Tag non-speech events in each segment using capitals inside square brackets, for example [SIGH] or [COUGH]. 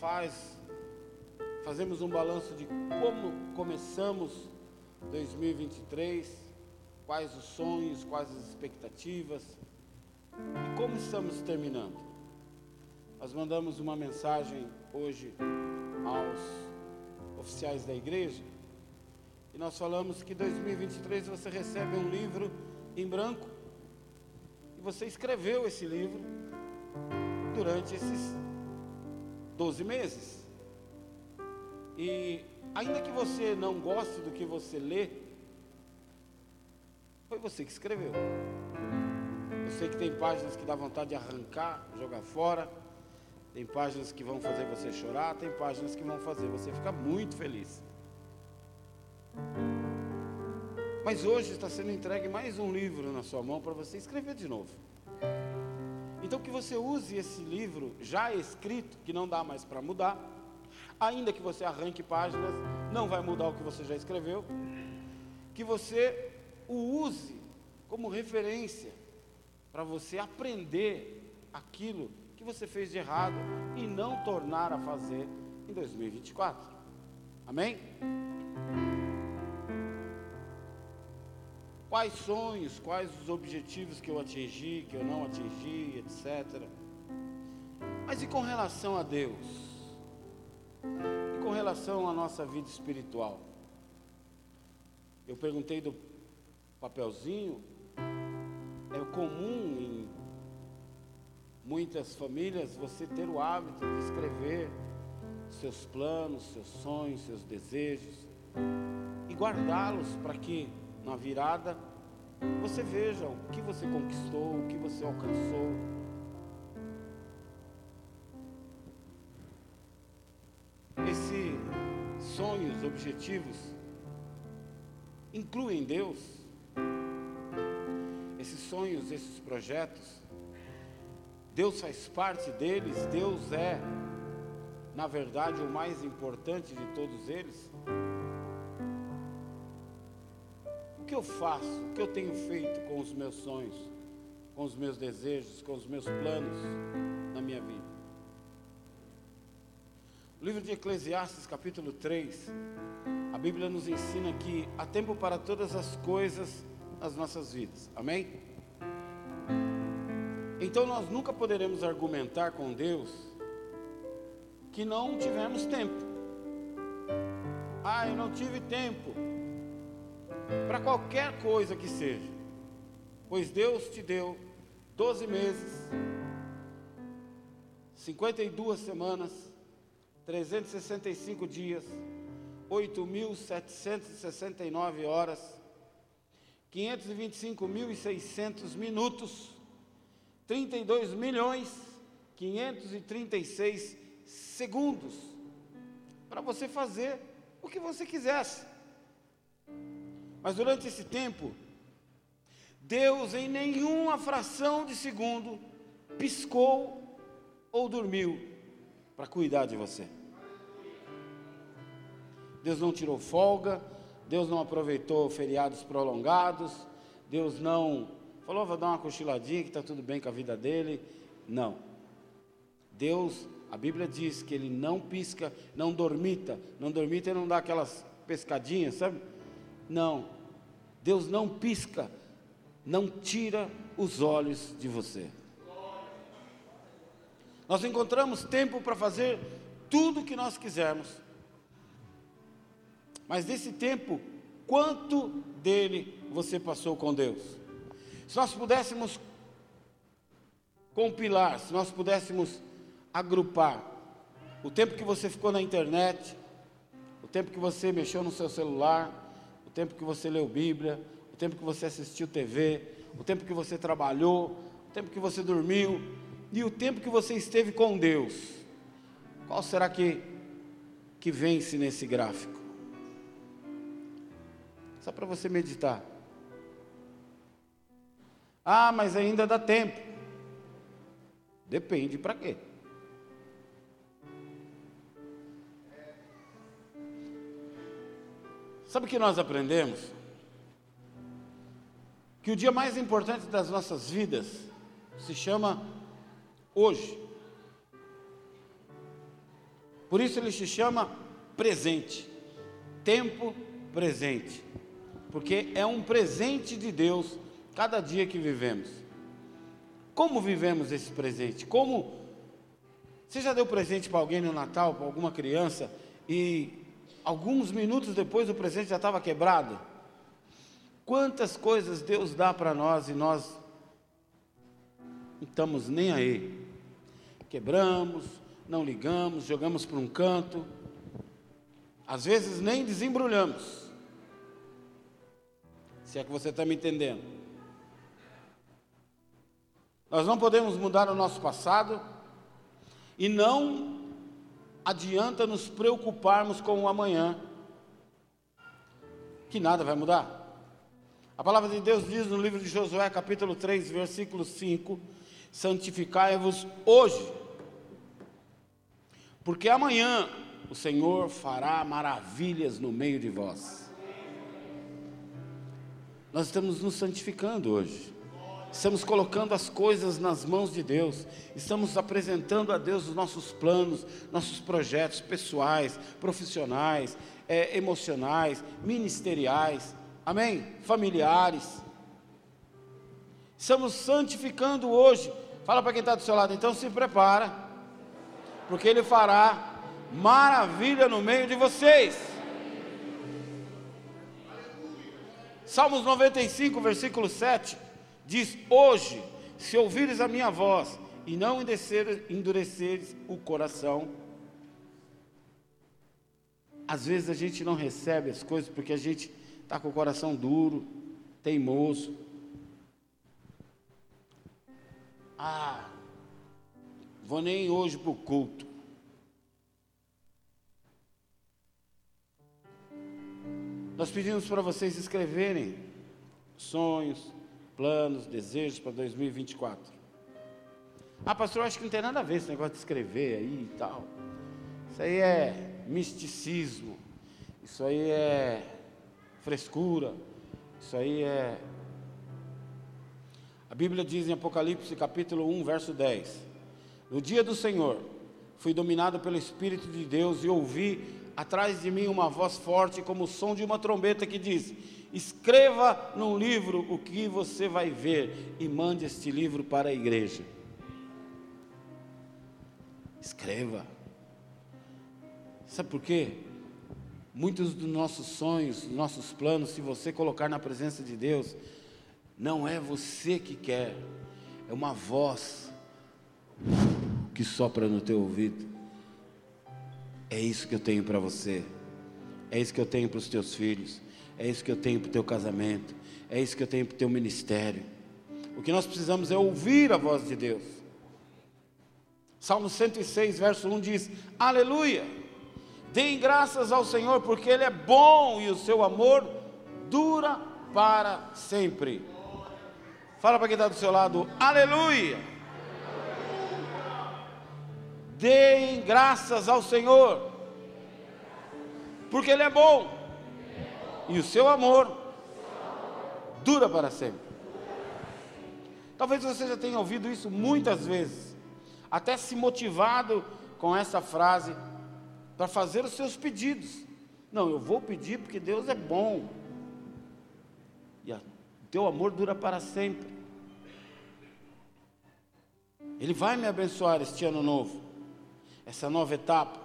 faz, fazemos um balanço de como começamos 2023, quais os sonhos, quais as expectativas e como estamos terminando. Nós mandamos uma mensagem hoje aos oficiais da igreja e nós falamos que 2023 você recebe um livro em branco e você escreveu esse livro durante esses 12 meses. E ainda que você não goste do que você lê, foi você que escreveu. Eu sei que tem páginas que dá vontade de arrancar, jogar fora. Tem páginas que vão fazer você chorar, tem páginas que vão fazer você ficar muito feliz. Mas hoje está sendo entregue mais um livro na sua mão para você escrever de novo. Então que você use esse livro já escrito, que não dá mais para mudar, ainda que você arranque páginas, não vai mudar o que você já escreveu, que você o use como referência para você aprender aquilo que você fez de errado e não tornar a fazer em 2024. Amém? Quais sonhos, quais os objetivos que eu atingi, que eu não atingi, etc. Mas e com relação a Deus? E com relação à nossa vida espiritual? Eu perguntei do papelzinho, é comum em muitas famílias você ter o hábito de escrever seus planos, seus sonhos, seus desejos e guardá-los para que na virada, você veja o que você conquistou, o que você alcançou. Esses sonhos, objetivos, incluem Deus. Esses sonhos, esses projetos, Deus faz parte deles, Deus é, na verdade, o mais importante de todos eles. Que eu faço, o que eu tenho feito com os meus sonhos, com os meus desejos, com os meus planos na minha vida. O livro de Eclesiastes, capítulo 3, a Bíblia nos ensina que há tempo para todas as coisas nas nossas vidas. Amém? Então nós nunca poderemos argumentar com Deus que não tivemos tempo. Ah, eu não tive tempo para qualquer coisa que seja, pois Deus te deu 12 meses, 52 semanas, 365 dias, 8.769 horas, 525.600 minutos, 32 milhões 536 segundos para você fazer o que você quisesse. Mas durante esse tempo, Deus em nenhuma fração de segundo piscou ou dormiu para cuidar de você. Deus não tirou folga, Deus não aproveitou feriados prolongados, Deus não falou, vou dar uma cochiladinha que está tudo bem com a vida dele. Não. Deus, a Bíblia diz que ele não pisca, não dormita. Não dormita e não dá aquelas pescadinhas, sabe? Não, Deus não pisca, não tira os olhos de você. Nós encontramos tempo para fazer tudo o que nós quisermos, mas desse tempo, quanto dele você passou com Deus? Se nós pudéssemos compilar, se nós pudéssemos agrupar o tempo que você ficou na internet, o tempo que você mexeu no seu celular, tempo que você leu Bíblia, o tempo que você assistiu TV, o tempo que você trabalhou, o tempo que você dormiu e o tempo que você esteve com Deus. Qual será que, que vence nesse gráfico? Só para você meditar. Ah, mas ainda dá tempo. Depende para quê? Sabe o que nós aprendemos? Que o dia mais importante das nossas vidas se chama hoje. Por isso ele se chama presente, tempo presente, porque é um presente de Deus cada dia que vivemos. Como vivemos esse presente? Como você já deu presente para alguém no Natal, para alguma criança, e alguns minutos depois o presente já estava quebrado? Quantas coisas Deus dá para nós e nós não estamos nem aí. Quebramos, não ligamos, jogamos para um canto. Às vezes nem desembrulhamos. Se é que você está me entendendo. Nós não podemos mudar o nosso passado e não adianta nos preocuparmos com o amanhã, que nada vai mudar. A palavra de Deus diz no livro de Josué, capítulo 3, versículo 5: Santificai-vos hoje, porque amanhã o Senhor fará maravilhas no meio de vós. Nós estamos nos santificando hoje. Estamos colocando as coisas nas mãos de Deus, estamos apresentando a Deus os nossos planos, nossos projetos pessoais, profissionais, é, emocionais, ministeriais, amém? Familiares. Estamos santificando hoje. Fala para quem está do seu lado, então se prepara, porque Ele fará maravilha no meio de vocês. Salmos 95, versículo 7 diz: Hoje, se ouvires a minha voz e não endureceres o coração, às vezes a gente não recebe as coisas porque a gente está com o coração duro, teimoso. Ah, vou nem hoje para o culto. Nós pedimos para vocês escreverem sonhos, planos, desejos para 2024. Ah, pastor, eu acho que não tem nada a ver esse negócio de escrever aí e tal. Isso aí é misticismo. Isso aí é frescura. Isso aí é. A Bíblia diz em Apocalipse capítulo 1, verso 10: No dia do Senhor, fui dominado pelo Espírito de Deus e ouvi atrás de mim uma voz forte, como o som de uma trombeta, que diz: Escreva num livro o que você vai ver e mande este livro para a igreja. Escreva. Sabe por quê? Muitos dos nossos sonhos, nossos planos, se você colocar na presença de Deus, não é você que quer, é uma voz que sopra no teu ouvido. É isso que eu tenho para você. É isso que eu tenho para os teus filhos. É isso que eu tenho para o teu casamento. É isso que eu tenho para o teu ministério. O que nós precisamos é ouvir a voz de Deus. Salmo 106, verso 1 diz: Aleluia! Deem graças ao Senhor, porque Ele é bom e o seu amor dura para sempre. Fala para quem está do seu lado: Aleluia! Deem graças ao Senhor, porque Ele é bom, e o seu amor dura para sempre. Talvez você já tenha ouvido isso muitas vezes, até se motivado com essa frase para fazer os seus pedidos. Não, eu vou pedir porque Deus é bom, e o teu amor dura para sempre. Ele vai me abençoar este ano novo essa nova etapa.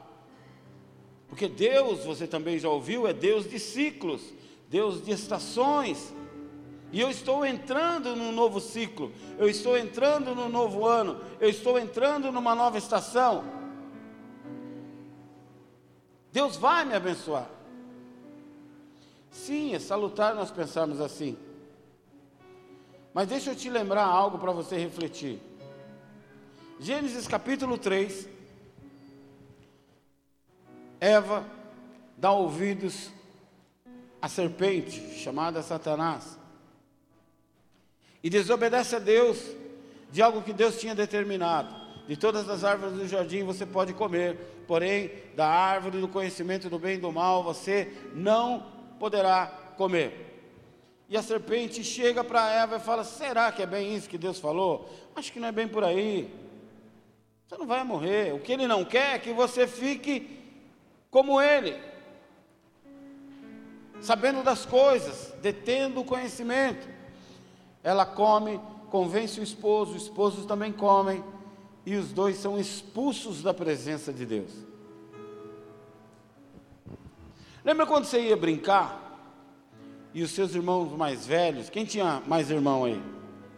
Porque Deus, você também já ouviu, é Deus de ciclos, Deus de estações. E eu estou entrando num novo ciclo, eu estou entrando num novo ano, eu estou entrando numa nova estação. Deus vai me abençoar. Sim, é salutar nós pensarmos assim. Mas deixa eu te lembrar algo para você refletir. Gênesis capítulo 3, Eva dá ouvidos à serpente, chamada Satanás, e desobedece a Deus de algo que Deus tinha determinado. De todas as árvores do jardim você pode comer, porém, da árvore do conhecimento do bem e do mal você não poderá comer. E a serpente chega para Eva e fala: Será que é bem isso que Deus falou? Acho que não é bem por aí. Você não vai morrer. O que ele não quer é que você fique como ele, sabendo das coisas, detendo o conhecimento. Ela come, convence o esposo, os esposos também comem, e os dois são expulsos da presença de Deus. Lembra quando você ia brincar e os seus irmãos mais velhos, quem tinha mais irmão aí?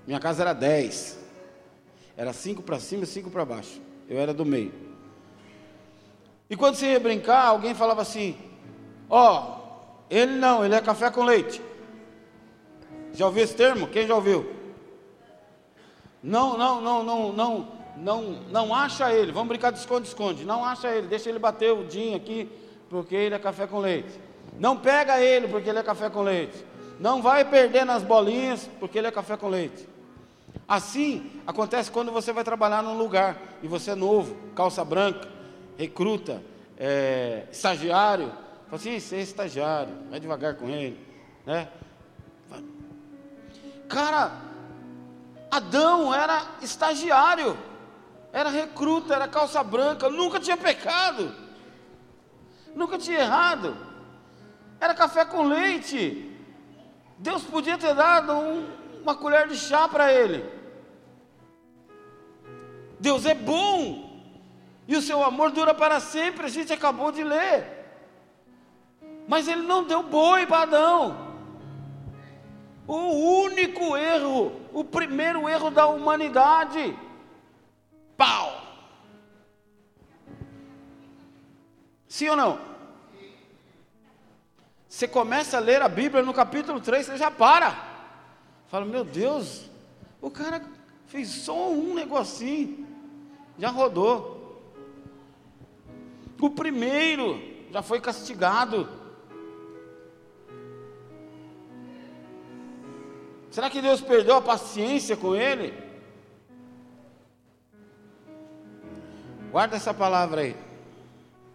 Minha casa era dez. Era cinco para cima e cinco para baixo. Eu era do meio. E quando você ia brincar, alguém falava assim: Ó, oh, ele não, ele é café com leite. Já ouviu esse termo? Quem já ouviu? Não, não, não, não, não, não, não acha ele. Vamos brincar de esconde-esconde. Não acha ele, deixa ele bater o din aqui, porque ele é café com leite. Não pega ele, porque ele é café com leite. Não vai perder nas bolinhas, porque ele é café com leite. Assim acontece quando você vai trabalhar num lugar e você é novo, calça branca, recruta, é, estagiário. Fala assim, você é estagiário, vai devagar com ele. Né? Cara, Adão era estagiário, era recruta, era calça branca, nunca tinha pecado, nunca tinha errado, era café com leite. Deus podia ter dado um, uma colher de chá para ele. Deus é bom. E o seu amor dura para sempre, a gente acabou de ler. Mas ele não deu boi para Adão. O único erro, o primeiro erro da humanidade. Pau! Sim ou não? Você começa a ler a Bíblia no capítulo 3, você já para. Fala, meu Deus, o cara fez só um negocinho, já rodou. O primeiro já foi castigado. Será que Deus perdeu a paciência com ele? Guarda essa palavra aí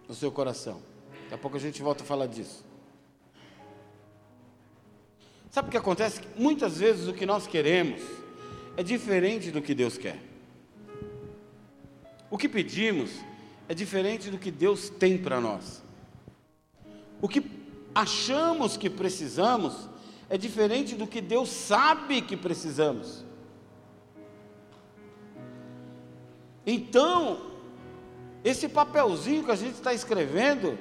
no seu coração. Daqui a pouco a gente volta a falar disso. Sabe o que acontece? Muitas vezes o que nós queremos é diferente do que Deus quer. O que pedimos é diferente do que Deus tem para nós. O que achamos que precisamos é diferente do que Deus sabe que precisamos. Então, esse papelzinho que a gente está escrevendo,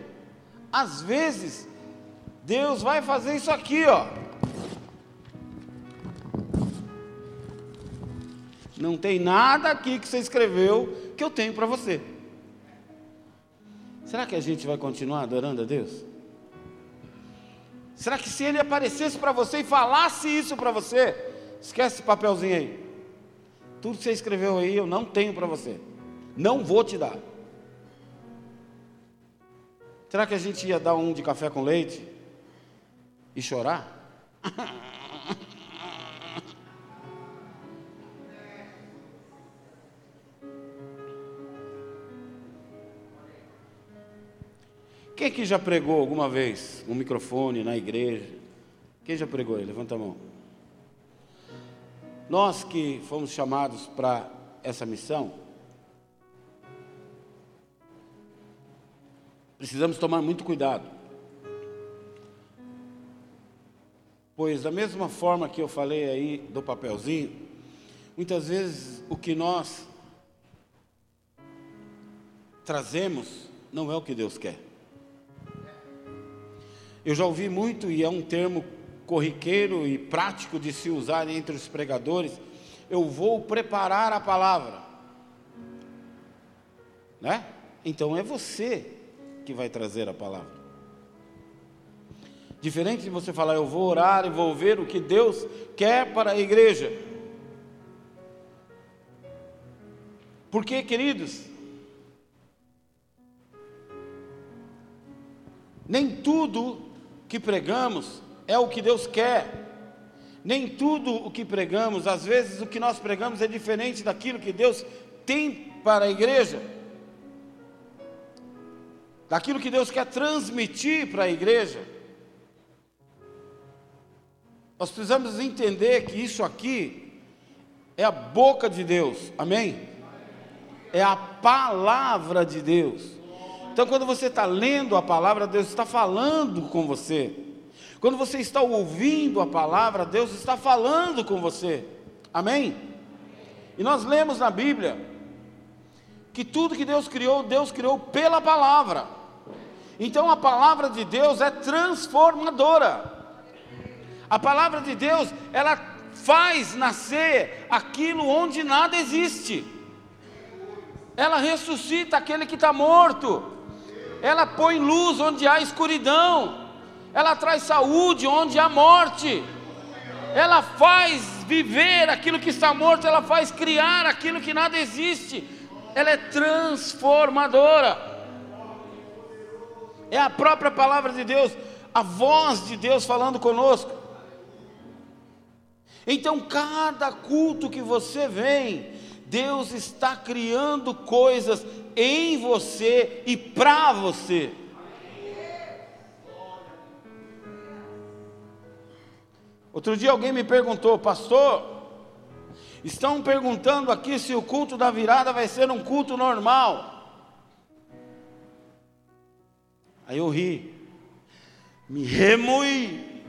às vezes, Deus vai fazer isso aqui, ó. Não tem nada aqui que você escreveu que eu tenho para você. Será que a gente vai continuar adorando a Deus? Será que se ele aparecesse para você e falasse isso para você, esquece esse papelzinho aí. Tudo que você escreveu aí eu não tenho para você. Não vou te dar. Será que a gente ia dar um de café com leite e chorar? [LAUGHS] Quem aqui já pregou alguma vez um microfone na igreja? Quem já pregou aí? Levanta a mão. Nós que fomos chamados para essa missão, precisamos tomar muito cuidado. Pois, da mesma forma que eu falei aí do papelzinho, muitas vezes o que nós trazemos não é o que Deus quer. Eu já ouvi muito, e é um termo corriqueiro e prático de se usar entre os pregadores, eu vou preparar a palavra. Né? Então é você que vai trazer a palavra. Diferente de você falar, eu vou orar e vou ver o que Deus quer para a igreja. Porque, queridos, nem tudo que pregamos é o que Deus quer. Nem tudo o que pregamos, às vezes o que nós pregamos é diferente daquilo que Deus tem para a igreja. Daquilo que Deus quer transmitir para a igreja. Nós precisamos entender que isso aqui é a boca de Deus. Amém? é a palavra de Deus. Então, quando você está lendo a palavra, Deus está falando com você. Quando você está ouvindo a palavra, Deus está falando com você. Amém? E nós lemos na Bíblia que tudo que Deus criou, Deus criou pela palavra. Então a palavra de Deus é transformadora. A palavra de Deus, ela faz nascer aquilo onde nada existe. Ela ressuscita aquele que está morto. Ela põe luz onde há escuridão. Ela traz saúde onde há morte. Ela faz viver aquilo que está morto, ela faz criar aquilo que nada existe. Ela é transformadora. É a própria palavra de Deus, a voz de Deus falando conosco. Então, cada culto que você vem, Deus está criando coisas em você e para você. Outro dia alguém me perguntou, pastor, estão perguntando aqui se o culto da virada vai ser um culto normal. Aí eu ri, me remui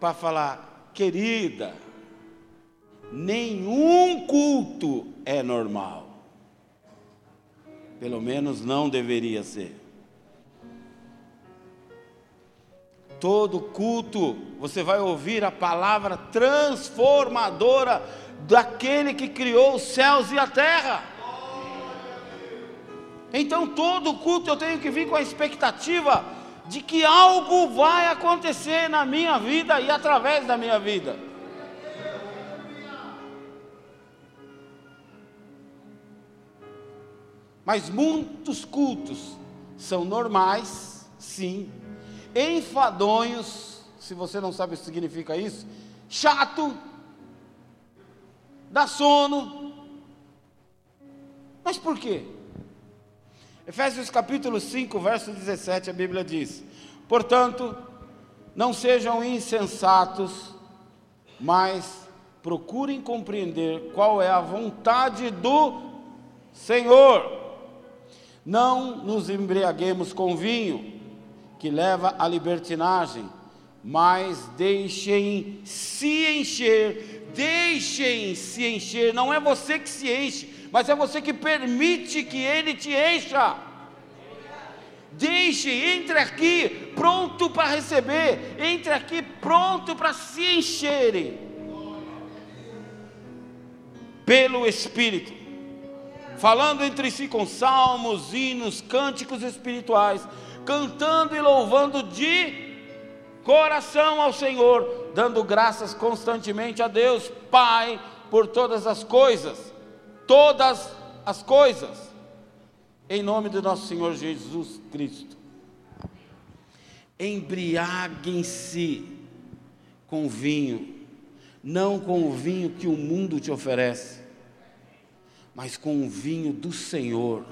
para falar, querida, nenhum culto é normal. Pelo menos não deveria ser. Todo culto você vai ouvir a palavra transformadora daquele que criou os céus e a terra. Então, todo culto eu tenho que vir com a expectativa de que algo vai acontecer na minha vida e através da minha vida. Mas muitos cultos são normais, sim, enfadonhos, se você não sabe o que significa isso, chato, dá sono. Mas por quê? Efésios capítulo 5, verso 17, a Bíblia diz: Portanto, não sejam insensatos, mas procurem compreender qual é a vontade do Senhor. Não nos embriaguemos com vinho, que leva à libertinagem, mas deixem se encher, deixem se encher, não é você que se enche, mas é você que permite que ele te encha. Deixe, entre aqui pronto para receber, entre aqui pronto para se encherem. Pelo Espírito, falando entre si com salmos, hinos, cânticos espirituais cantando e louvando de coração ao Senhor, dando graças constantemente a Deus, Pai, por todas as coisas, todas as coisas, em nome do nosso Senhor Jesus Cristo. Embriaguem-se com vinho, não com o vinho que o mundo te oferece, mas com o vinho do Senhor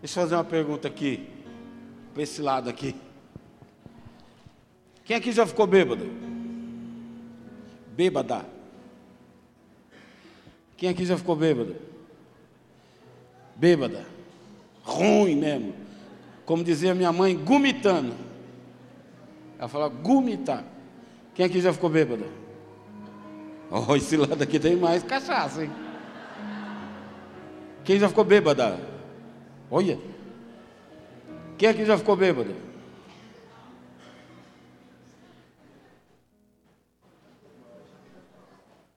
Deixa eu fazer uma pergunta aqui, para esse lado aqui. Quem aqui já ficou bêbado? Bêbada. Quem aqui já ficou bêbado? Bêbada. Ruim mesmo. Como dizia minha mãe, gumitando. Ela fala gumitar. Quem aqui já ficou bêbado? Oh, [LAUGHS] esse lado aqui tem mais cachaça, hein? Quem já ficou bêbada? Olha. Quem aqui já ficou bêbado?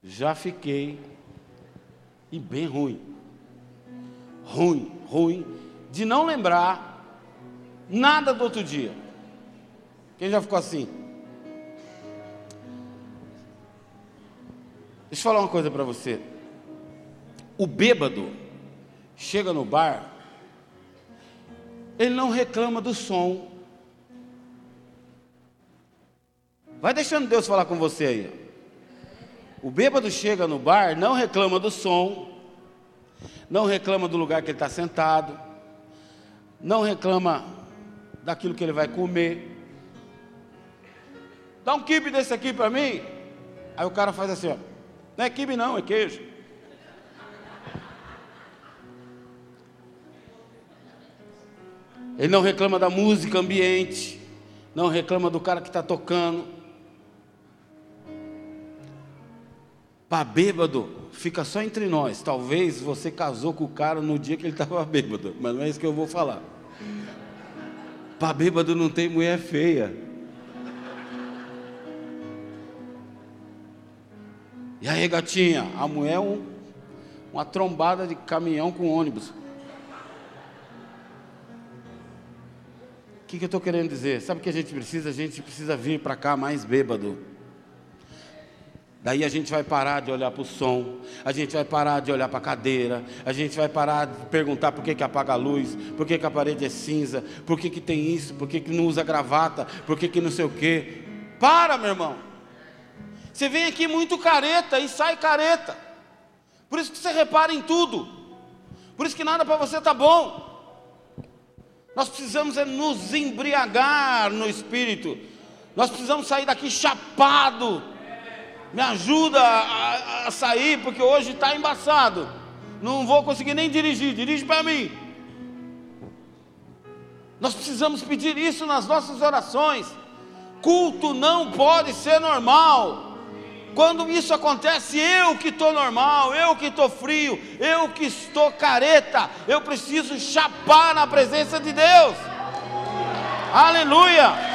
Já fiquei. E bem ruim. Ruim, ruim. De não lembrar nada do outro dia. Quem já ficou assim? Deixa eu falar uma coisa para você. O bêbado chega no bar ele não reclama do som. Vai deixando Deus falar com você aí. O bêbado chega no bar, não reclama do som, não reclama do lugar que ele está sentado, não reclama daquilo que ele vai comer. Dá um kibe desse aqui para mim. Aí o cara faz assim, ó. Não é quibe não, é queijo. Ele não reclama da música ambiente, não reclama do cara que está tocando. Para bêbado, fica só entre nós. Talvez você casou com o cara no dia que ele estava [LAUGHS] bêbado, mas não é isso que eu vou falar. Para bêbado não tem mulher feia. E aí, gatinha? A mulher é um, uma trombada de caminhão com ônibus. O que, que eu estou querendo dizer? Sabe o que a gente precisa? A gente precisa vir para cá mais bêbado. Daí a gente vai parar de olhar para o som, a gente vai parar de olhar para a cadeira, a gente vai parar de perguntar por que, que apaga a luz, por que, que a parede é cinza, por que, que tem isso, por que, que não usa gravata, por que, que não sei o quê. Para, meu irmão. Você vem aqui muito careta e sai careta. Por isso que você repara em tudo. Por isso que nada para você está bom. Nós precisamos é nos embriagar no espírito. Nós precisamos sair daqui chapado. Me ajuda a, a sair, porque hoje está embaçado. Não vou conseguir nem dirigir. Dirige para mim. Nós precisamos pedir isso nas nossas orações. Culto não pode ser normal. Quando isso acontece, eu que estou normal, eu que estou frio, eu que estou careta, eu preciso chapar na presença de Deus. Aleluia!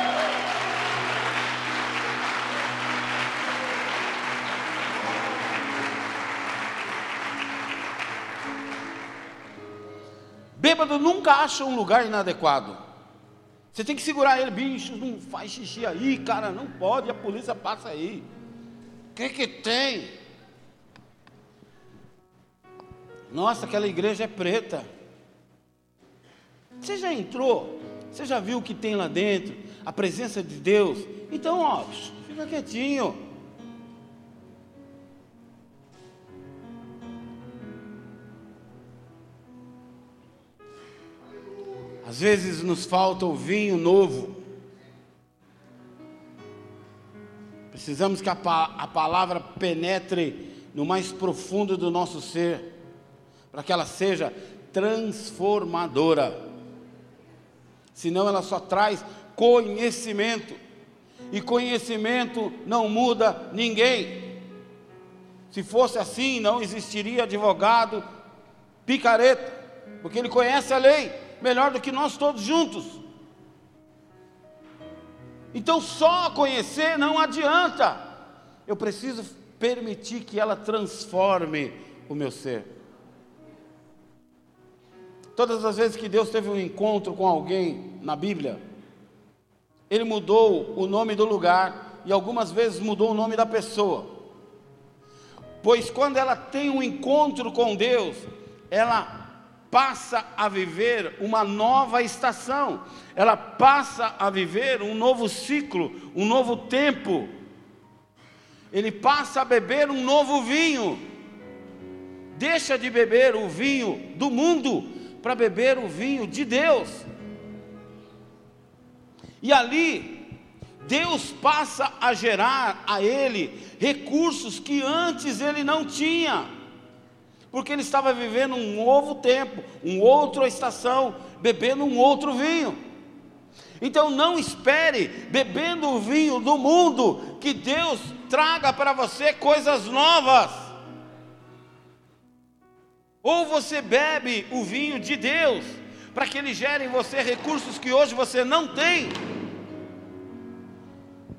Bêbado nunca acha um lugar inadequado. Você tem que segurar ele, bicho, não faz xixi aí, cara, não pode, a polícia passa aí que que tem? Nossa, aquela igreja é preta. Você já entrou? Você já viu o que tem lá dentro? A presença de Deus? Então, ó, fica quietinho. Às vezes nos falta o vinho novo. Precisamos que a, a palavra penetre no mais profundo do nosso ser, para que ela seja transformadora. Senão ela só traz conhecimento, e conhecimento não muda ninguém. Se fosse assim, não existiria advogado picareta, porque ele conhece a lei melhor do que nós todos juntos. Então só conhecer não adianta. Eu preciso permitir que ela transforme o meu ser. Todas as vezes que Deus teve um encontro com alguém na Bíblia, Ele mudou o nome do lugar e algumas vezes mudou o nome da pessoa. Pois quando ela tem um encontro com Deus, ela passa a viver uma nova estação, ela passa a viver um novo ciclo, um novo tempo. Ele passa a beber um novo vinho. Deixa de beber o vinho do mundo para beber o vinho de Deus. E ali, Deus passa a gerar a ele recursos que antes ele não tinha porque ele estava vivendo um novo tempo, uma outra estação, bebendo um outro vinho. Então não espere, bebendo o vinho do mundo, que Deus traga para você coisas novas. Ou você bebe o vinho de Deus, para que ele gere em você recursos que hoje você não tem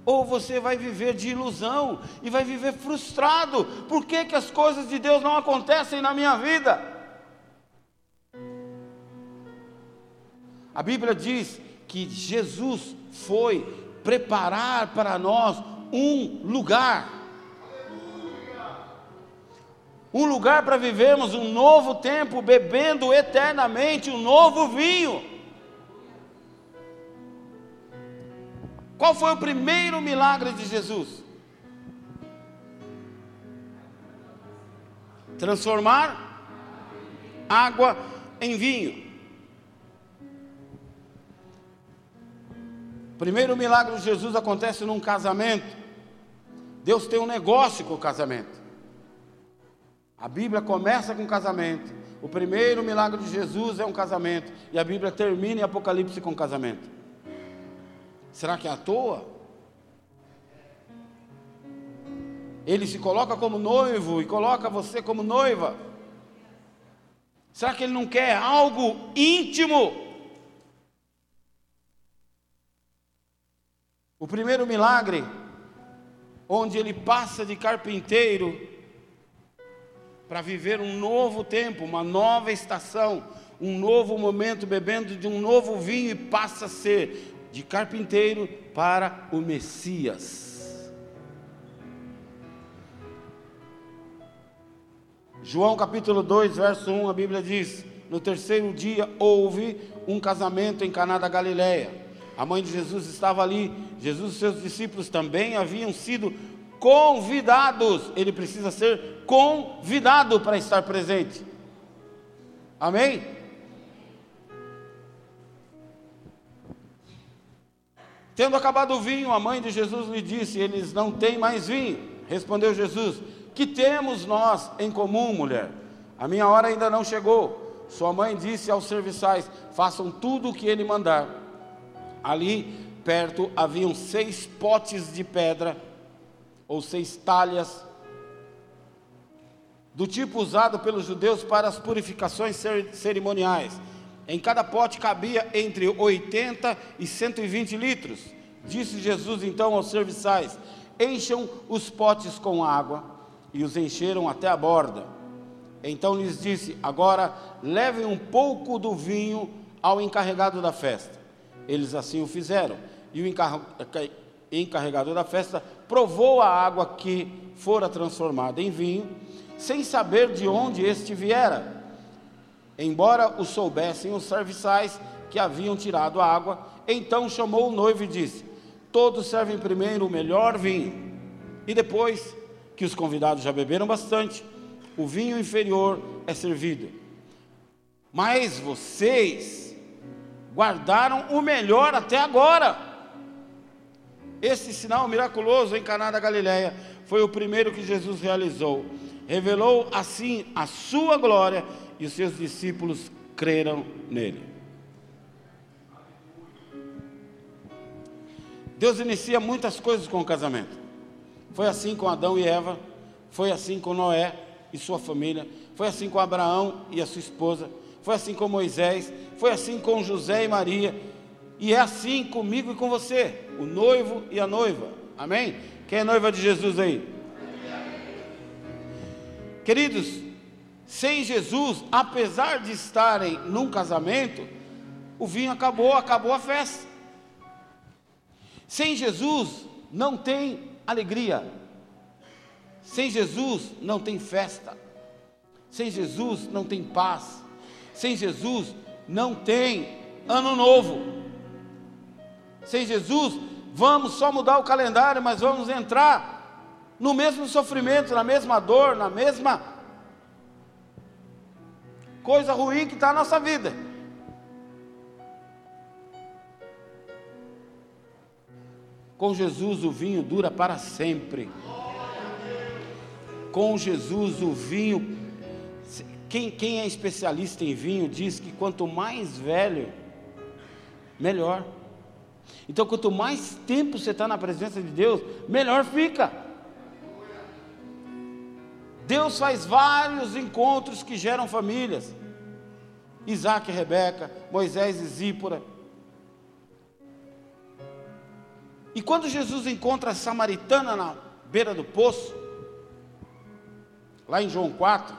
ou você vai viver de ilusão e vai viver frustrado. Por que, que as coisas de Deus não acontecem na minha vida? A Bíblia diz que Jesus foi preparar para nós um lugar. Um lugar para vivermos um novo tempo, bebendo eternamente um novo vinho. Qual foi o primeiro milagre de Jesus? Transformar água em vinho. O primeiro milagre de Jesus acontece num casamento. Deus tem um negócio com o casamento. A Bíblia começa com casamento. O primeiro milagre de Jesus é um casamento. E a Bíblia termina em Apocalipse com casamento. Será que é à toa? Ele se coloca como noivo e coloca você como noiva. Será que ele não quer algo íntimo? O primeiro milagre, onde ele passa de carpinteiro para viver um novo tempo, uma nova estação, um novo momento, bebendo de um novo vinho e passa a ser de carpinteiro para o Messias. João capítulo 2, verso 1, a Bíblia diz: No terceiro dia houve um casamento em Caná da Galileia a mãe de Jesus estava ali, Jesus e seus discípulos também haviam sido convidados. Ele precisa ser convidado para estar presente. Amém? Tendo acabado o vinho, a mãe de Jesus lhe disse: Eles não têm mais vinho. Respondeu Jesus: Que temos nós em comum, mulher? A minha hora ainda não chegou. Sua mãe disse aos serviçais: Façam tudo o que ele mandar. Ali perto haviam seis potes de pedra, ou seis talhas, do tipo usado pelos judeus para as purificações cerimoniais. Em cada pote cabia entre 80 e 120 litros. Disse Jesus então aos serviçais: Encham os potes com água, e os encheram até a borda. Então lhes disse: Agora levem um pouco do vinho ao encarregado da festa. Eles assim o fizeram. E o encarregado da festa provou a água que fora transformada em vinho, sem saber de onde este viera. Embora o soubessem os serviçais que haviam tirado a água, então chamou o noivo e disse: Todos servem primeiro o melhor vinho, e depois que os convidados já beberam bastante, o vinho inferior é servido. Mas vocês guardaram o melhor até agora. Esse sinal miraculoso em Caná da Galileia foi o primeiro que Jesus realizou. Revelou assim a sua glória e os seus discípulos creram nele. Deus inicia muitas coisas com o casamento. Foi assim com Adão e Eva, foi assim com Noé e sua família, foi assim com Abraão e a sua esposa, foi assim com Moisés, foi assim com José e Maria, e é assim comigo e com você, o noivo e a noiva. Amém? Quem é noiva de Jesus aí? Queridos, sem Jesus, apesar de estarem num casamento, o vinho acabou, acabou a festa. Sem Jesus não tem alegria. Sem Jesus não tem festa. Sem Jesus não tem paz. Sem Jesus não tem ano novo. Sem Jesus, vamos só mudar o calendário, mas vamos entrar no mesmo sofrimento, na mesma dor, na mesma coisa ruim que está na nossa vida. Com Jesus o vinho dura para sempre. Com Jesus o vinho quem, quem é especialista em vinho diz que quanto mais velho, melhor. Então, quanto mais tempo você está na presença de Deus, melhor fica. Deus faz vários encontros que geram famílias. Isaac e Rebeca, Moisés e Zípora. E quando Jesus encontra a samaritana na beira do poço, lá em João 4,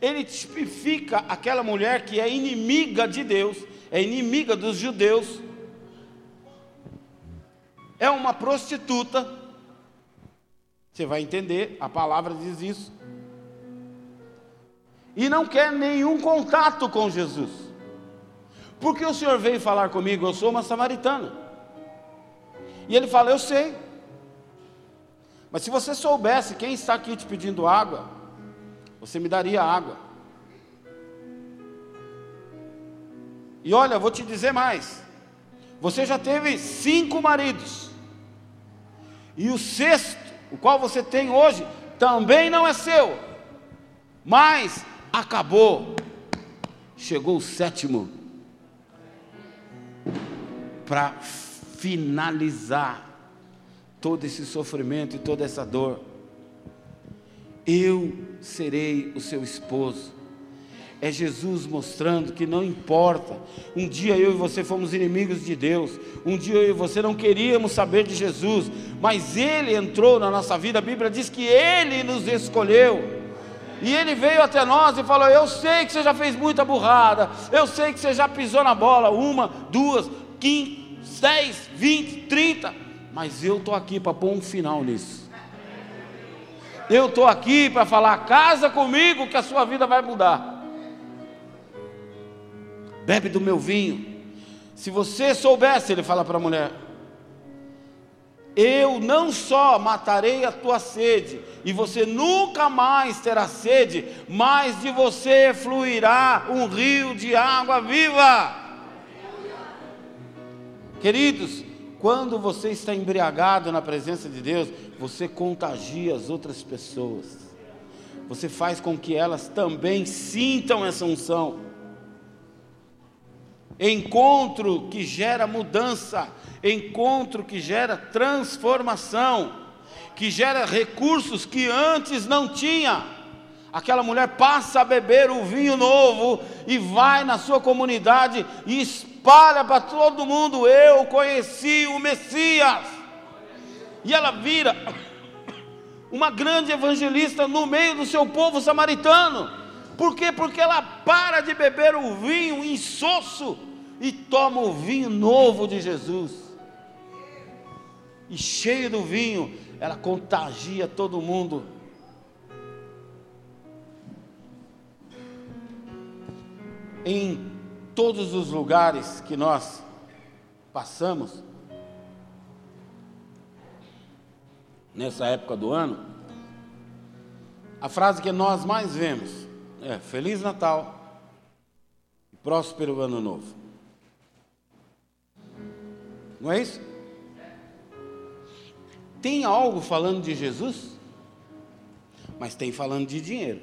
ele tipifica aquela mulher que é inimiga de Deus, é inimiga dos judeus, é uma prostituta. Você vai entender, a palavra diz isso. E não quer nenhum contato com Jesus. Porque o Senhor veio falar comigo, eu sou uma samaritana. E ele fala: Eu sei. Mas se você soubesse quem está aqui te pedindo água, você me daria água. E olha, vou te dizer mais. Você já teve cinco maridos. E o sexto, o qual você tem hoje, também não é seu. Mas acabou. Chegou o sétimo para finalizar todo esse sofrimento e toda essa dor. Eu serei o seu esposo. É Jesus mostrando que não importa. Um dia eu e você fomos inimigos de Deus. Um dia eu e você não queríamos saber de Jesus. Mas Ele entrou na nossa vida. A Bíblia diz que Ele nos escolheu. E Ele veio até nós e falou: Eu sei que você já fez muita burrada. Eu sei que você já pisou na bola. Uma, duas, quinze, dez, vinte, trinta. Mas eu estou aqui para pôr um final nisso. Eu estou aqui para falar: casa comigo que a sua vida vai mudar bebe do meu vinho. Se você soubesse, ele fala para a mulher, eu não só matarei a tua sede, e você nunca mais terá sede, mas de você fluirá um rio de água viva. Queridos, quando você está embriagado na presença de Deus, você contagia as outras pessoas, você faz com que elas também sintam essa unção encontro que gera mudança, encontro que gera transformação, que gera recursos que antes não tinha. Aquela mulher passa a beber o vinho novo e vai na sua comunidade e espalha para todo mundo: Eu conheci o Messias. E ela vira [COUGHS] uma grande evangelista no meio do seu povo samaritano. Por quê? Porque ela para de beber o vinho insosso e toma o vinho novo de Jesus. E cheio do vinho, ela contagia todo mundo. Em todos os lugares que nós passamos, nessa época do ano, a frase que nós mais vemos é Feliz Natal e próspero Ano Novo. Não é isso? Tem algo falando de Jesus, mas tem falando de dinheiro.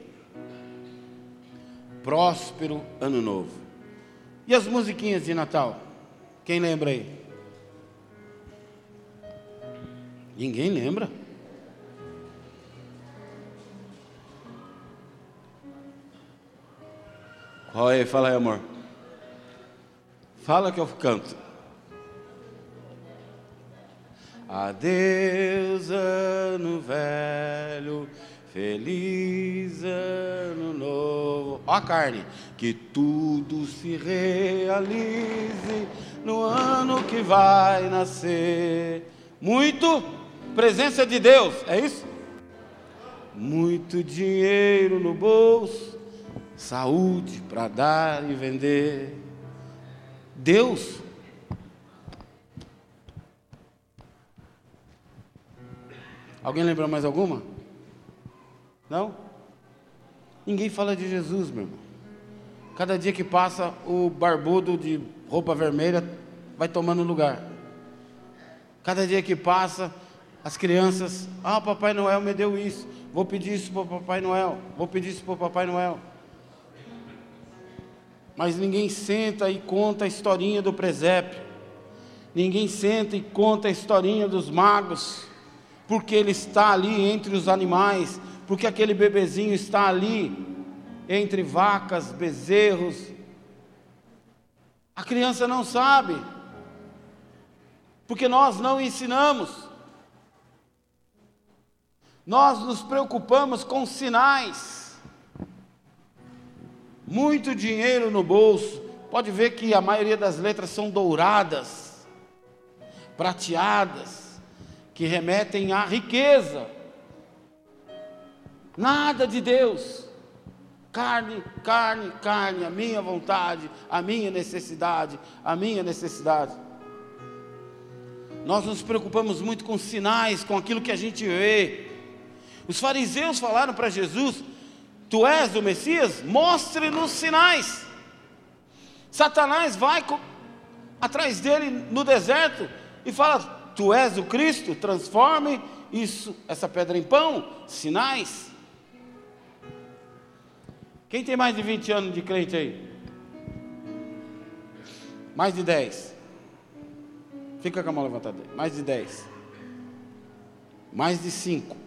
Próspero ano novo. E as musiquinhas de Natal? Quem lembra aí? Ninguém lembra? Qual é? Fala aí, amor. Fala que eu canto. Adeus, ano velho, feliz ano novo. Ó carne, que tudo se realize no ano que vai nascer. Muito presença de Deus, é isso? Muito dinheiro no bolso, saúde para dar e vender. Deus Alguém lembra mais alguma? Não? Ninguém fala de Jesus, meu irmão. Cada dia que passa, o barbudo de roupa vermelha vai tomando lugar. Cada dia que passa, as crianças, ah, Papai Noel me deu isso, vou pedir isso para Papai Noel, vou pedir isso para Papai Noel. Mas ninguém senta e conta a historinha do presépio. Ninguém senta e conta a historinha dos magos porque ele está ali entre os animais, porque aquele bebezinho está ali entre vacas, bezerros. A criança não sabe, porque nós não ensinamos. Nós nos preocupamos com sinais. Muito dinheiro no bolso. Pode ver que a maioria das letras são douradas, prateadas que remetem à riqueza. Nada de Deus. Carne, carne, carne, a minha vontade, a minha necessidade, a minha necessidade. Nós nos preocupamos muito com sinais, com aquilo que a gente vê. Os fariseus falaram para Jesus: Tu és o Messias? Mostre-nos sinais. Satanás vai atrás dele no deserto e fala: Tu és o Cristo, transforme isso, essa pedra em pão, sinais. Quem tem mais de 20 anos de crente aí? Mais de 10. Fica com a mão levantada. Mais de 10. Mais de 5.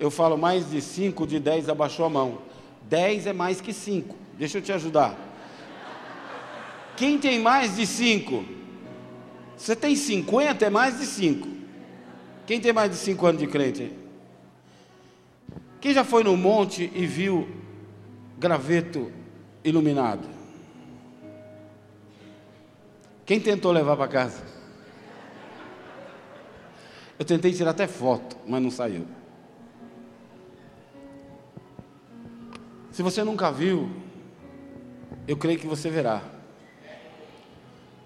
Eu falo mais de 5, de 10 abaixou a mão. 10 é mais que 5. Deixa eu te ajudar. Quem tem mais de 5? Você tem 50, é mais de 5. Quem tem mais de 5 anos de crente? Quem já foi no monte e viu graveto iluminado? Quem tentou levar para casa? Eu tentei tirar até foto, mas não saiu. Se você nunca viu, eu creio que você verá.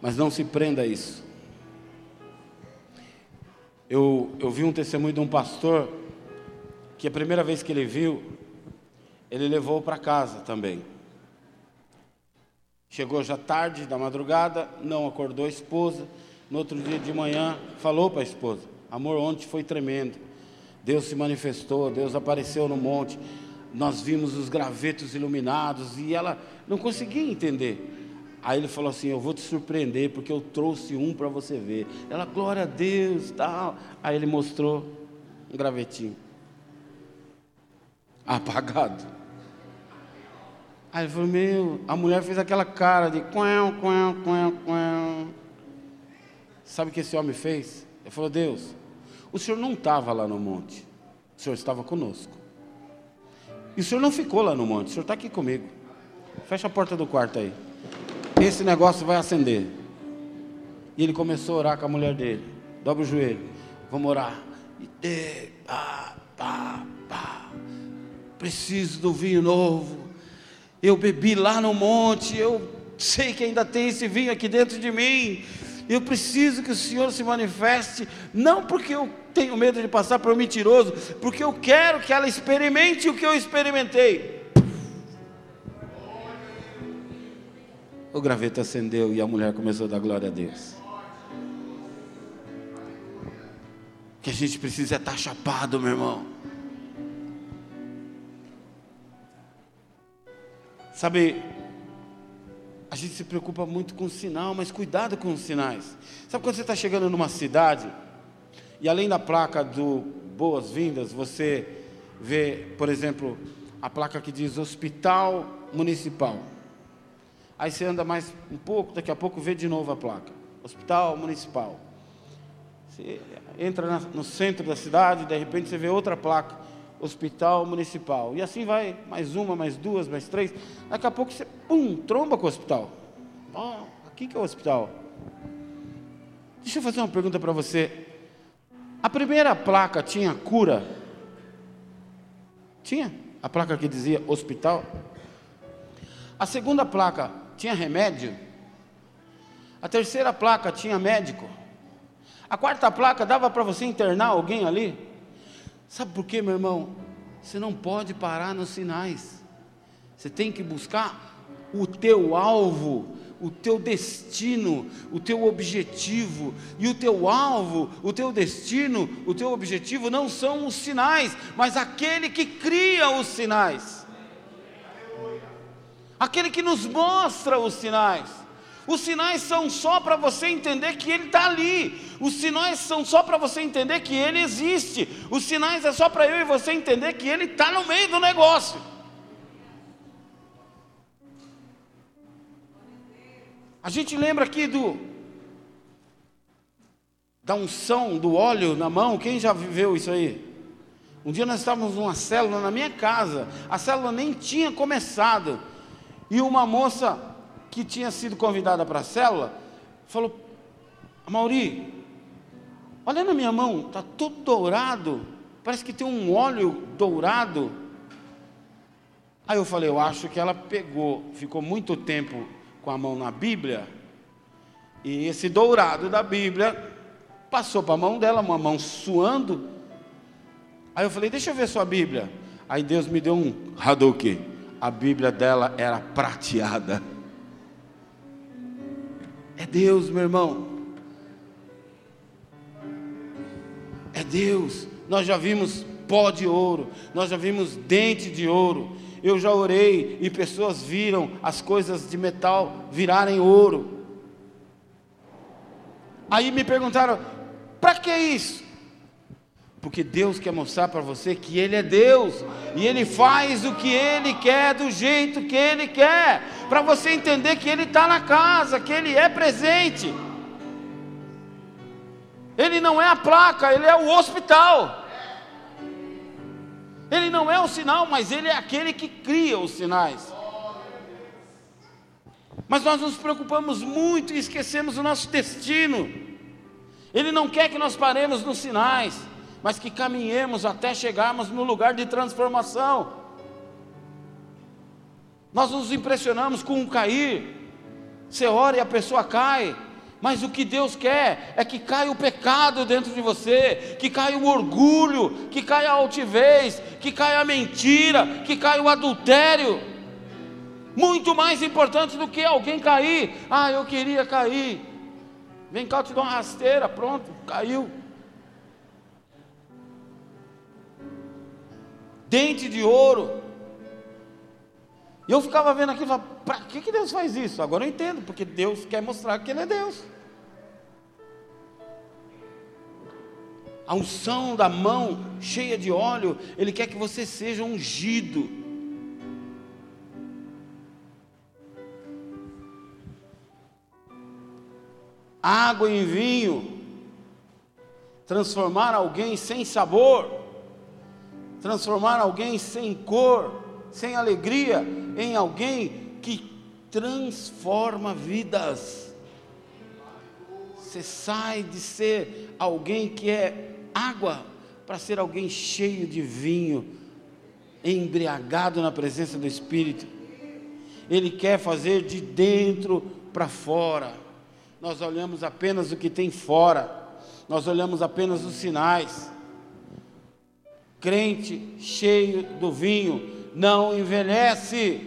Mas não se prenda a isso. Eu, eu vi um testemunho de um pastor que a primeira vez que ele viu, ele levou para casa também. Chegou já tarde da madrugada, não acordou a esposa. No outro dia de manhã, falou para a esposa: Amor, ontem foi tremendo. Deus se manifestou, Deus apareceu no monte. Nós vimos os gravetos iluminados e ela não conseguia entender. Aí ele falou assim: Eu vou te surpreender porque eu trouxe um para você ver. Ela, glória a Deus, tal. Aí ele mostrou um gravetinho [LAUGHS] apagado. Aí ele falou, meu, a mulher fez aquela cara de quen, quen, quen, quen. Sabe o que esse homem fez? Ele falou, Deus, o senhor não estava lá no monte, o senhor estava conosco. E o senhor não ficou lá no monte, o senhor está aqui comigo. Fecha a porta do quarto aí. Esse negócio vai acender. E ele começou a orar com a mulher dele. Dobra o joelho. Vamos orar. E de, pá, pá, pá. Preciso do vinho novo eu bebi lá no monte, eu sei que ainda tem esse vinho aqui dentro de mim. Eu preciso que o Senhor se manifeste, não porque eu tenho medo de passar por um mentiroso, porque eu quero que ela experimente o que eu experimentei. O graveto acendeu e a mulher começou a dar glória a Deus. que a gente precisa é estar chapado, meu irmão. Sabe, a gente se preocupa muito com o sinal, mas cuidado com os sinais. Sabe quando você está chegando numa cidade e além da placa do boas-vindas, você vê, por exemplo, a placa que diz Hospital Municipal. Aí você anda mais um pouco, daqui a pouco vê de novo a placa. Hospital Municipal. Você entra no centro da cidade, de repente você vê outra placa hospital municipal. E assim vai, mais uma, mais duas, mais três. Daqui a pouco você, pum, tromba com o hospital. Oh, aqui que é o hospital. Deixa eu fazer uma pergunta para você. A primeira placa tinha cura? Tinha? A placa que dizia hospital? A segunda placa tinha remédio? A terceira placa tinha médico? A quarta placa dava para você internar alguém ali? Sabe por quê, meu irmão? Você não pode parar nos sinais. Você tem que buscar o teu alvo, o teu destino, o teu objetivo. E o teu alvo, o teu destino, o teu objetivo não são os sinais, mas aquele que cria os sinais. Aquele que nos mostra os sinais. Os sinais são só para você entender que Ele está ali. Os sinais são só para você entender que Ele existe. Os sinais é só para eu e você entender que Ele está no meio do negócio. A gente lembra aqui do da unção do óleo na mão. Quem já viveu isso aí? Um dia nós estávamos numa célula na minha casa. A célula nem tinha começado. E uma moça que tinha sido convidada para a célula, falou: Mauri, olha na minha mão, está todo dourado, parece que tem um óleo dourado. Aí eu falei: Eu acho que ela pegou, ficou muito tempo com a mão na Bíblia, e esse dourado da Bíblia passou para a mão dela, uma mão suando. Aí eu falei: Deixa eu ver sua Bíblia. Aí Deus me deu um Hadouken. A Bíblia dela era prateada. É Deus, meu irmão. É Deus. Nós já vimos pó de ouro, nós já vimos dente de ouro. Eu já orei e pessoas viram as coisas de metal virarem ouro. Aí me perguntaram: para que isso? Porque Deus quer mostrar para você que Ele é Deus e Ele faz o que Ele quer do jeito que Ele quer, para você entender que Ele está na casa, que Ele é presente. Ele não é a placa, Ele é o hospital. Ele não é o sinal, mas Ele é aquele que cria os sinais. Mas nós nos preocupamos muito e esquecemos o nosso destino. Ele não quer que nós paremos nos sinais, mas que caminhemos até chegarmos no lugar de transformação. Nós nos impressionamos com um cair. Você ora e a pessoa cai. Mas o que Deus quer é que caia o pecado dentro de você, que caia o orgulho, que caia a altivez, que caia a mentira, que caia o adultério muito mais importante do que alguém cair. Ah, eu queria cair. Vem cá, eu te dou uma rasteira, pronto, caiu. Dente de ouro. E eu ficava vendo aquilo e falava, para que, que Deus faz isso? Agora eu entendo, porque Deus quer mostrar que Ele é Deus. A unção da mão cheia de óleo, Ele quer que você seja ungido. água em vinho, transformar alguém sem sabor, transformar alguém sem cor, sem alegria, em alguém que transforma vidas. Você sai de ser alguém que é água para ser alguém cheio de vinho, embriagado na presença do Espírito. Ele quer fazer de dentro para fora nós olhamos apenas o que tem fora, nós olhamos apenas os sinais. Crente cheio do vinho não envelhece.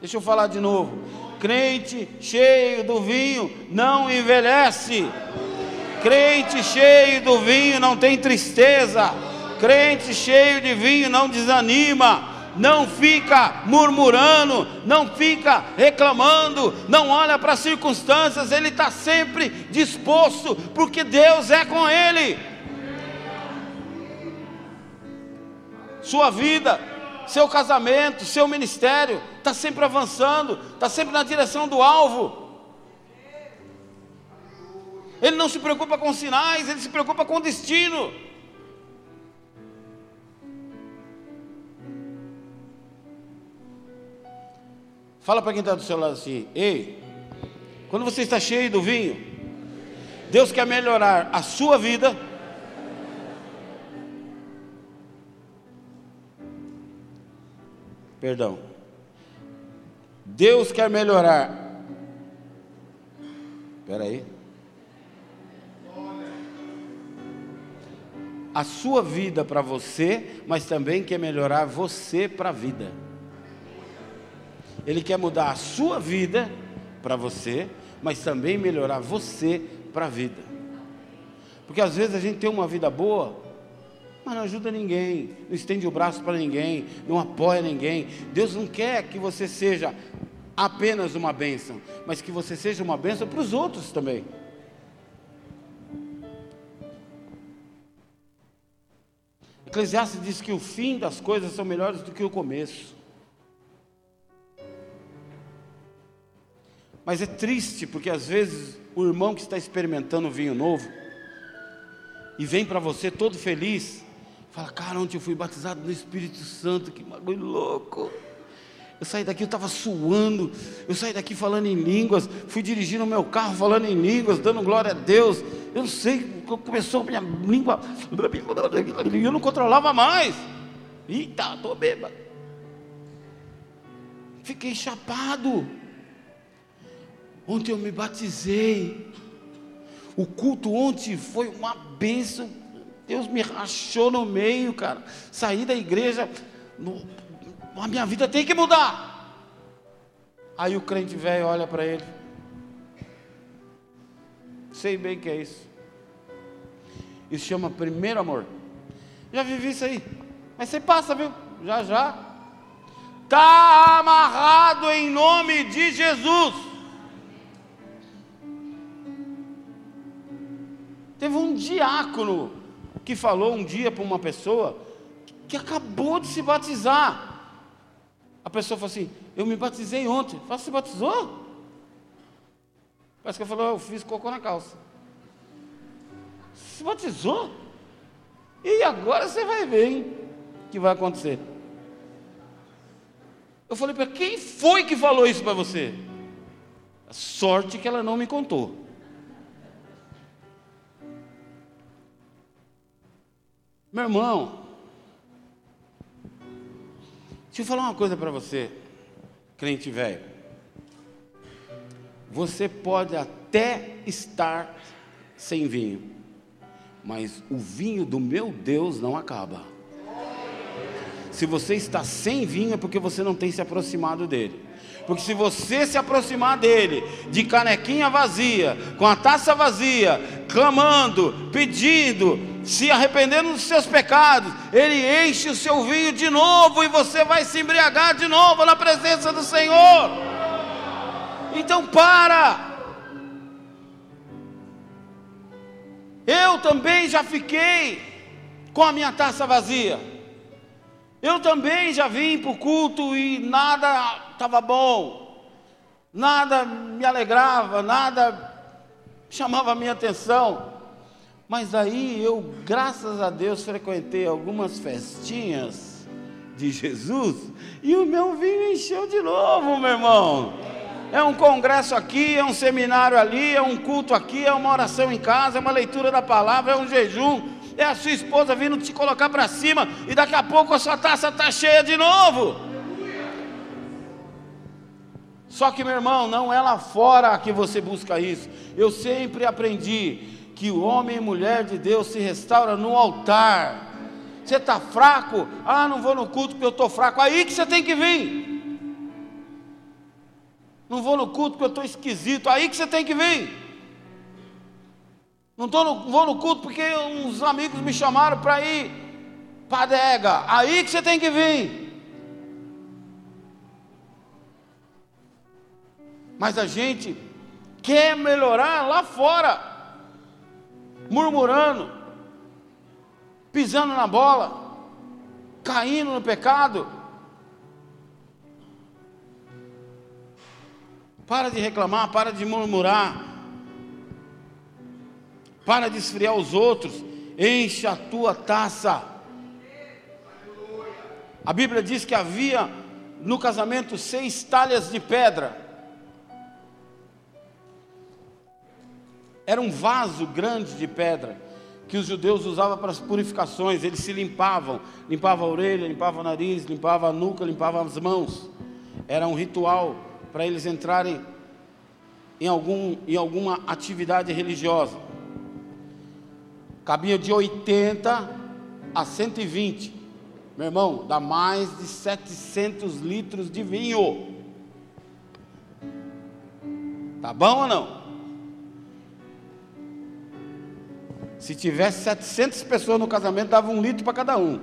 Deixa eu falar de novo. Crente cheio do vinho não envelhece. Crente cheio do vinho não tem tristeza. Crente cheio de vinho não desanima não fica murmurando, não fica reclamando, não olha para as circunstâncias, ele está sempre disposto, porque Deus é com ele. Sua vida, seu casamento, seu ministério, está sempre avançando, está sempre na direção do alvo. Ele não se preocupa com sinais, ele se preocupa com destino. Fala para quem está do seu lado assim: Ei, quando você está cheio do vinho, Deus quer melhorar a sua vida. Perdão. Deus quer melhorar. Espera aí. A sua vida para você, mas também quer melhorar você para a vida. Ele quer mudar a sua vida para você, mas também melhorar você para a vida. Porque às vezes a gente tem uma vida boa, mas não ajuda ninguém, não estende o braço para ninguém, não apoia ninguém. Deus não quer que você seja apenas uma bênção, mas que você seja uma bênção para os outros também. Eclesiastes diz que o fim das coisas são melhores do que o começo. Mas é triste, porque às vezes o irmão que está experimentando vinho novo e vem para você todo feliz, fala: Cara, ontem eu fui batizado no Espírito Santo, que bagulho louco. Eu saí daqui, eu estava suando, eu saí daqui falando em línguas, fui dirigindo o meu carro falando em línguas, dando glória a Deus. Eu não sei, começou a minha língua, eu não controlava mais. Eita, estou bêbado. Fiquei chapado. Ontem eu me batizei. O culto ontem foi uma bênção. Deus me rachou no meio, cara. Saí da igreja. No, a minha vida tem que mudar. Aí o crente velho olha para ele. Sei bem que é isso. Isso chama primeiro amor. Já vivi isso aí. Mas você passa, viu? Já já. Está amarrado em nome de Jesus. Teve um diácono que falou um dia para uma pessoa que acabou de se batizar. A pessoa falou assim: Eu me batizei ontem. Fala, você batizou? Parece que ele falou: Eu fiz cocô na calça. Se batizou? E agora você vai ver, hein? O que vai acontecer. Eu falei para quem foi que falou isso para você? A sorte que ela não me contou. Meu irmão, deixa eu falar uma coisa para você, crente velho. Você pode até estar sem vinho, mas o vinho do meu Deus não acaba. Se você está sem vinho é porque você não tem se aproximado dele. Porque se você se aproximar dele de canequinha vazia, com a taça vazia, clamando, pedindo, se arrependendo dos seus pecados, ele enche o seu vinho de novo e você vai se embriagar de novo na presença do Senhor. Então para. Eu também já fiquei com a minha taça vazia. Eu também já vim para o culto e nada estava bom, nada me alegrava, nada chamava a minha atenção. Mas aí eu, graças a Deus, frequentei algumas festinhas de Jesus e o meu vinho encheu de novo, meu irmão. É um congresso aqui, é um seminário ali, é um culto aqui, é uma oração em casa, é uma leitura da palavra, é um jejum, é a sua esposa vindo te colocar para cima e daqui a pouco a sua taça está cheia de novo. Só que, meu irmão, não é lá fora que você busca isso. Eu sempre aprendi que o homem e mulher de Deus se restaura no altar. Você está fraco? Ah, não vou no culto porque eu estou fraco. Aí que você tem que vir. Não vou no culto porque eu estou esquisito. Aí que você tem que vir. Não tô no, vou no culto porque uns amigos me chamaram para ir para adega. Aí que você tem que vir. Mas a gente quer melhorar lá fora, murmurando, pisando na bola, caindo no pecado. Para de reclamar, para de murmurar, para de esfriar os outros, enche a tua taça. A Bíblia diz que havia no casamento seis talhas de pedra. Era um vaso grande de pedra que os judeus usavam para as purificações. Eles se limpavam, limpavam a orelha, limpavam o nariz, limpavam a nuca, limpavam as mãos. Era um ritual para eles entrarem em, algum, em alguma atividade religiosa. Cabia de 80 a 120. Meu irmão, dá mais de 700 litros de vinho. Tá bom ou não? Se tivesse 700 pessoas no casamento, dava um litro para cada um.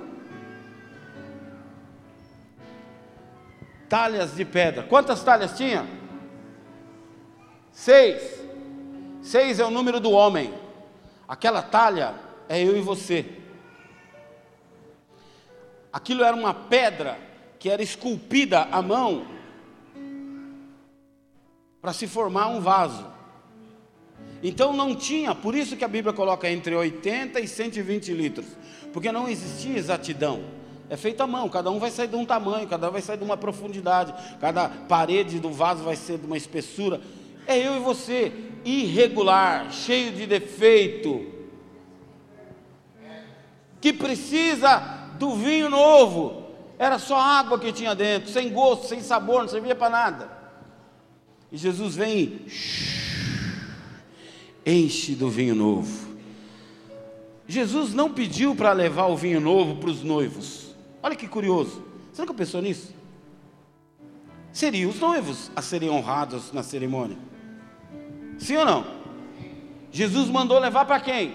Talhas de pedra. Quantas talhas tinha? Seis. Seis é o número do homem. Aquela talha é eu e você. Aquilo era uma pedra que era esculpida à mão para se formar um vaso. Então não tinha, por isso que a Bíblia coloca entre 80 e 120 litros, porque não existia exatidão. É feito à mão, cada um vai sair de um tamanho, cada um vai sair de uma profundidade, cada parede do vaso vai ser de uma espessura. É eu e você, irregular, cheio de defeito, que precisa do vinho novo. Era só água que tinha dentro, sem gosto, sem sabor, não servia para nada. E Jesus vem, enche do vinho novo. Jesus não pediu para levar o vinho novo para os noivos. Olha que curioso. Você nunca pensou nisso? Seriam os noivos a serem honrados na cerimônia. Sim ou não? Jesus mandou levar para quem?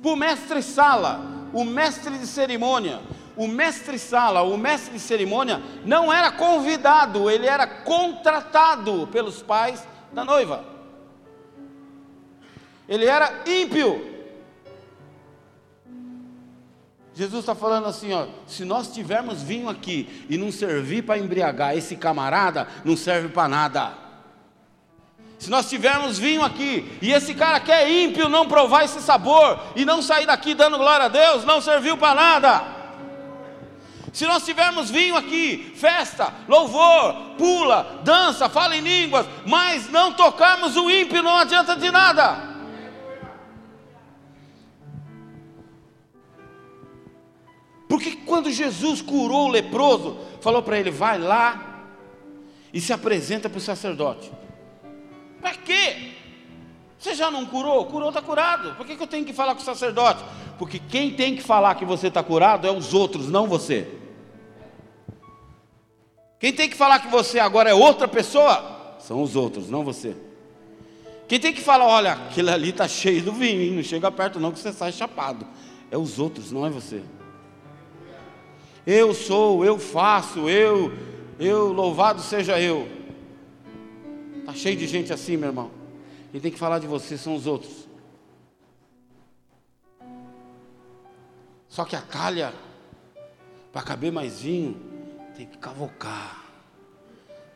Para o mestre Sala. o mestre de cerimônia, o mestre sala, o mestre de cerimônia, não era convidado, ele era contratado pelos pais da noiva. Ele era ímpio. Jesus está falando assim, ó, se nós tivermos vinho aqui e não servir para embriagar esse camarada, não serve para nada. Se nós tivermos vinho aqui e esse cara que é ímpio não provar esse sabor e não sair daqui dando glória a Deus, não serviu para nada. Se nós tivermos vinho aqui, festa, louvor, pula, dança, fala em línguas, mas não tocarmos o ímpio, não adianta de nada. Porque quando Jesus curou o leproso, falou para ele: vai lá e se apresenta para o sacerdote. Para quê? Você já não curou? Curou, está curado. Por que, que eu tenho que falar com o sacerdote? Porque quem tem que falar que você está curado é os outros, não você. Quem tem que falar que você agora é outra pessoa são os outros, não você. Quem tem que falar, olha, aquele ali está cheio do vinho, hein? não chega perto não que você sai chapado. É os outros, não é você. Eu sou, eu faço, eu, eu, louvado seja eu. Está cheio de gente assim, meu irmão. Quem tem que falar de você são os outros. Só que a calha, para caber mais vinho, tem que cavocar,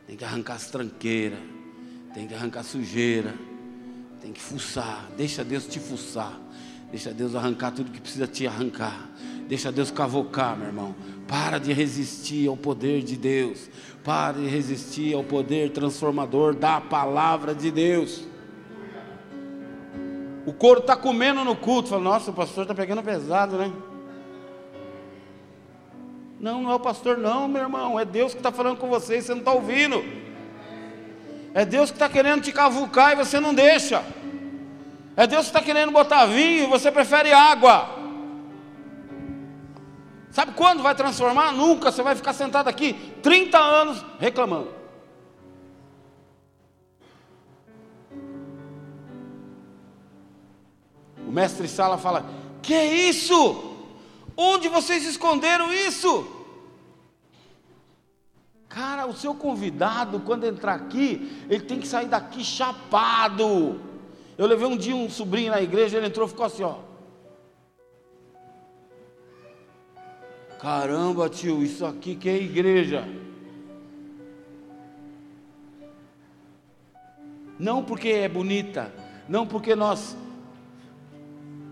tem que arrancar as tranqueiras, tem que arrancar a sujeira, tem que fuçar. Deixa Deus te fuçar, deixa Deus arrancar tudo que precisa te arrancar, deixa Deus cavocar, meu irmão. Para de resistir ao poder de Deus. Para de resistir ao poder transformador da palavra de Deus. O couro está comendo no culto. Fala, nossa, o pastor está pegando pesado, né? Não, não é o pastor, não, meu irmão. É Deus que está falando com você e você não está ouvindo. É Deus que está querendo te cavucar e você não deixa. É Deus que está querendo botar vinho e você prefere água. Sabe quando vai transformar? Nunca. Você vai ficar sentado aqui 30 anos reclamando. O mestre Sala fala: Que isso? Onde vocês esconderam isso? Cara, o seu convidado, quando entrar aqui, ele tem que sair daqui chapado. Eu levei um dia um sobrinho na igreja, ele entrou e ficou assim, ó. Caramba, tio, isso aqui que é igreja. Não porque é bonita, não porque nós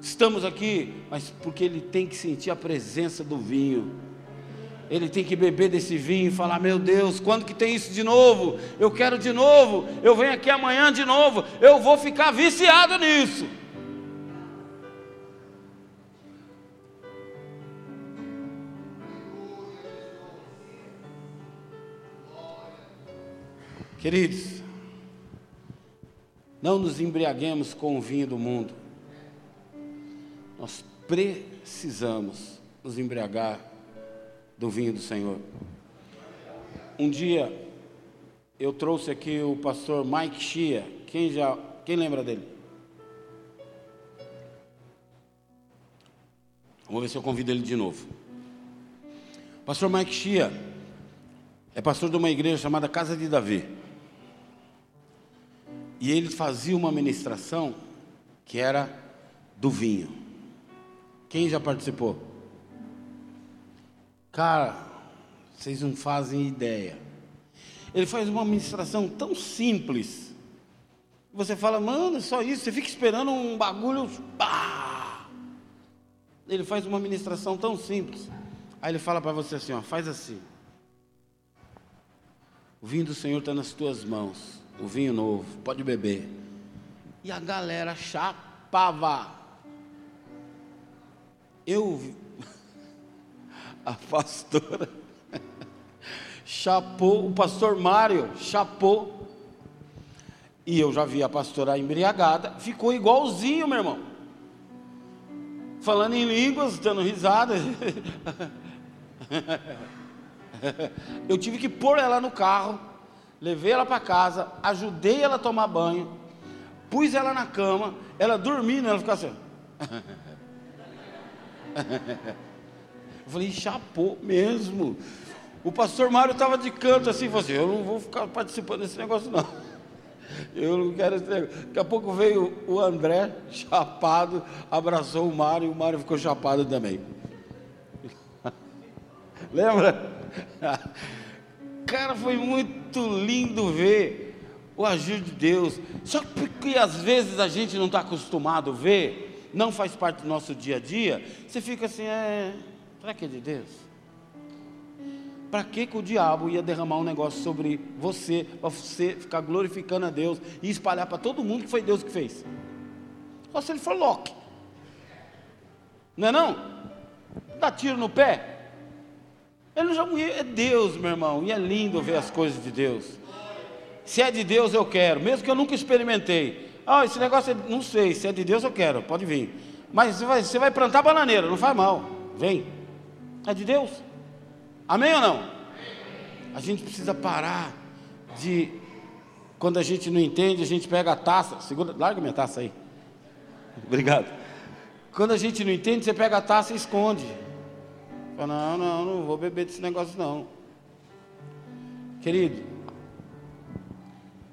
estamos aqui, mas porque ele tem que sentir a presença do vinho. Ele tem que beber desse vinho e falar: Meu Deus, quando que tem isso de novo? Eu quero de novo. Eu venho aqui amanhã de novo. Eu vou ficar viciado nisso. Queridos, não nos embriaguemos com o vinho do mundo. Nós precisamos nos embriagar do vinho do Senhor. Um dia eu trouxe aqui o pastor Mike Shia. Quem já, quem lembra dele? Vamos ver se eu convido ele de novo. Pastor Mike Shia é pastor de uma igreja chamada Casa de Davi. E ele fazia uma ministração que era do vinho. Quem já participou? Cara, vocês não fazem ideia. Ele faz uma ministração tão simples. Você fala, mano, só isso. Você fica esperando um bagulho. Ele faz uma ministração tão simples. Aí ele fala para você assim: ó, faz assim. O vinho do Senhor está nas tuas mãos o vinho novo, pode beber. E a galera chapava. Eu, [LAUGHS] a pastora, [LAUGHS] chapou, o pastor Mário chapou. E eu já vi a pastora embriagada, ficou igualzinho, meu irmão. Falando em línguas, dando risada. [LAUGHS] Eu tive que pôr ela no carro levei ela para casa, ajudei ela a tomar banho, pus ela na cama, ela dormindo, ela ficou assim. Eu falei, chapou mesmo. O pastor Mário estava de canto assim, falou assim, eu não vou ficar participando desse negócio não. Eu não quero esse negócio. Daqui a pouco veio o André, chapado, abraçou o Mário e o Mário ficou chapado também. [LAUGHS] Lembra? Cara, foi muito lindo ver o agir de Deus. Só que porque às vezes a gente não está acostumado a ver, não faz parte do nosso dia a dia, você fica assim, é, para que de Deus? Para que, o diabo ia derramar um negócio sobre você, para você ficar glorificando a Deus e espalhar para todo mundo que foi Deus que fez? Só se ele for Loki. Não é não? Dá tiro no pé. Ele já é Deus, meu irmão, e é lindo ver as coisas de Deus. Se é de Deus, eu quero, mesmo que eu nunca experimentei. Ah, esse negócio, é, não sei, se é de Deus, eu quero, pode vir. Mas você vai, você vai plantar bananeira, não faz mal, vem. É de Deus. Amém ou não? A gente precisa parar de, quando a gente não entende, a gente pega a taça, segura, larga minha taça aí. Obrigado. Quando a gente não entende, você pega a taça e esconde. Fala, não, não, não vou beber desse negócio não. Querido,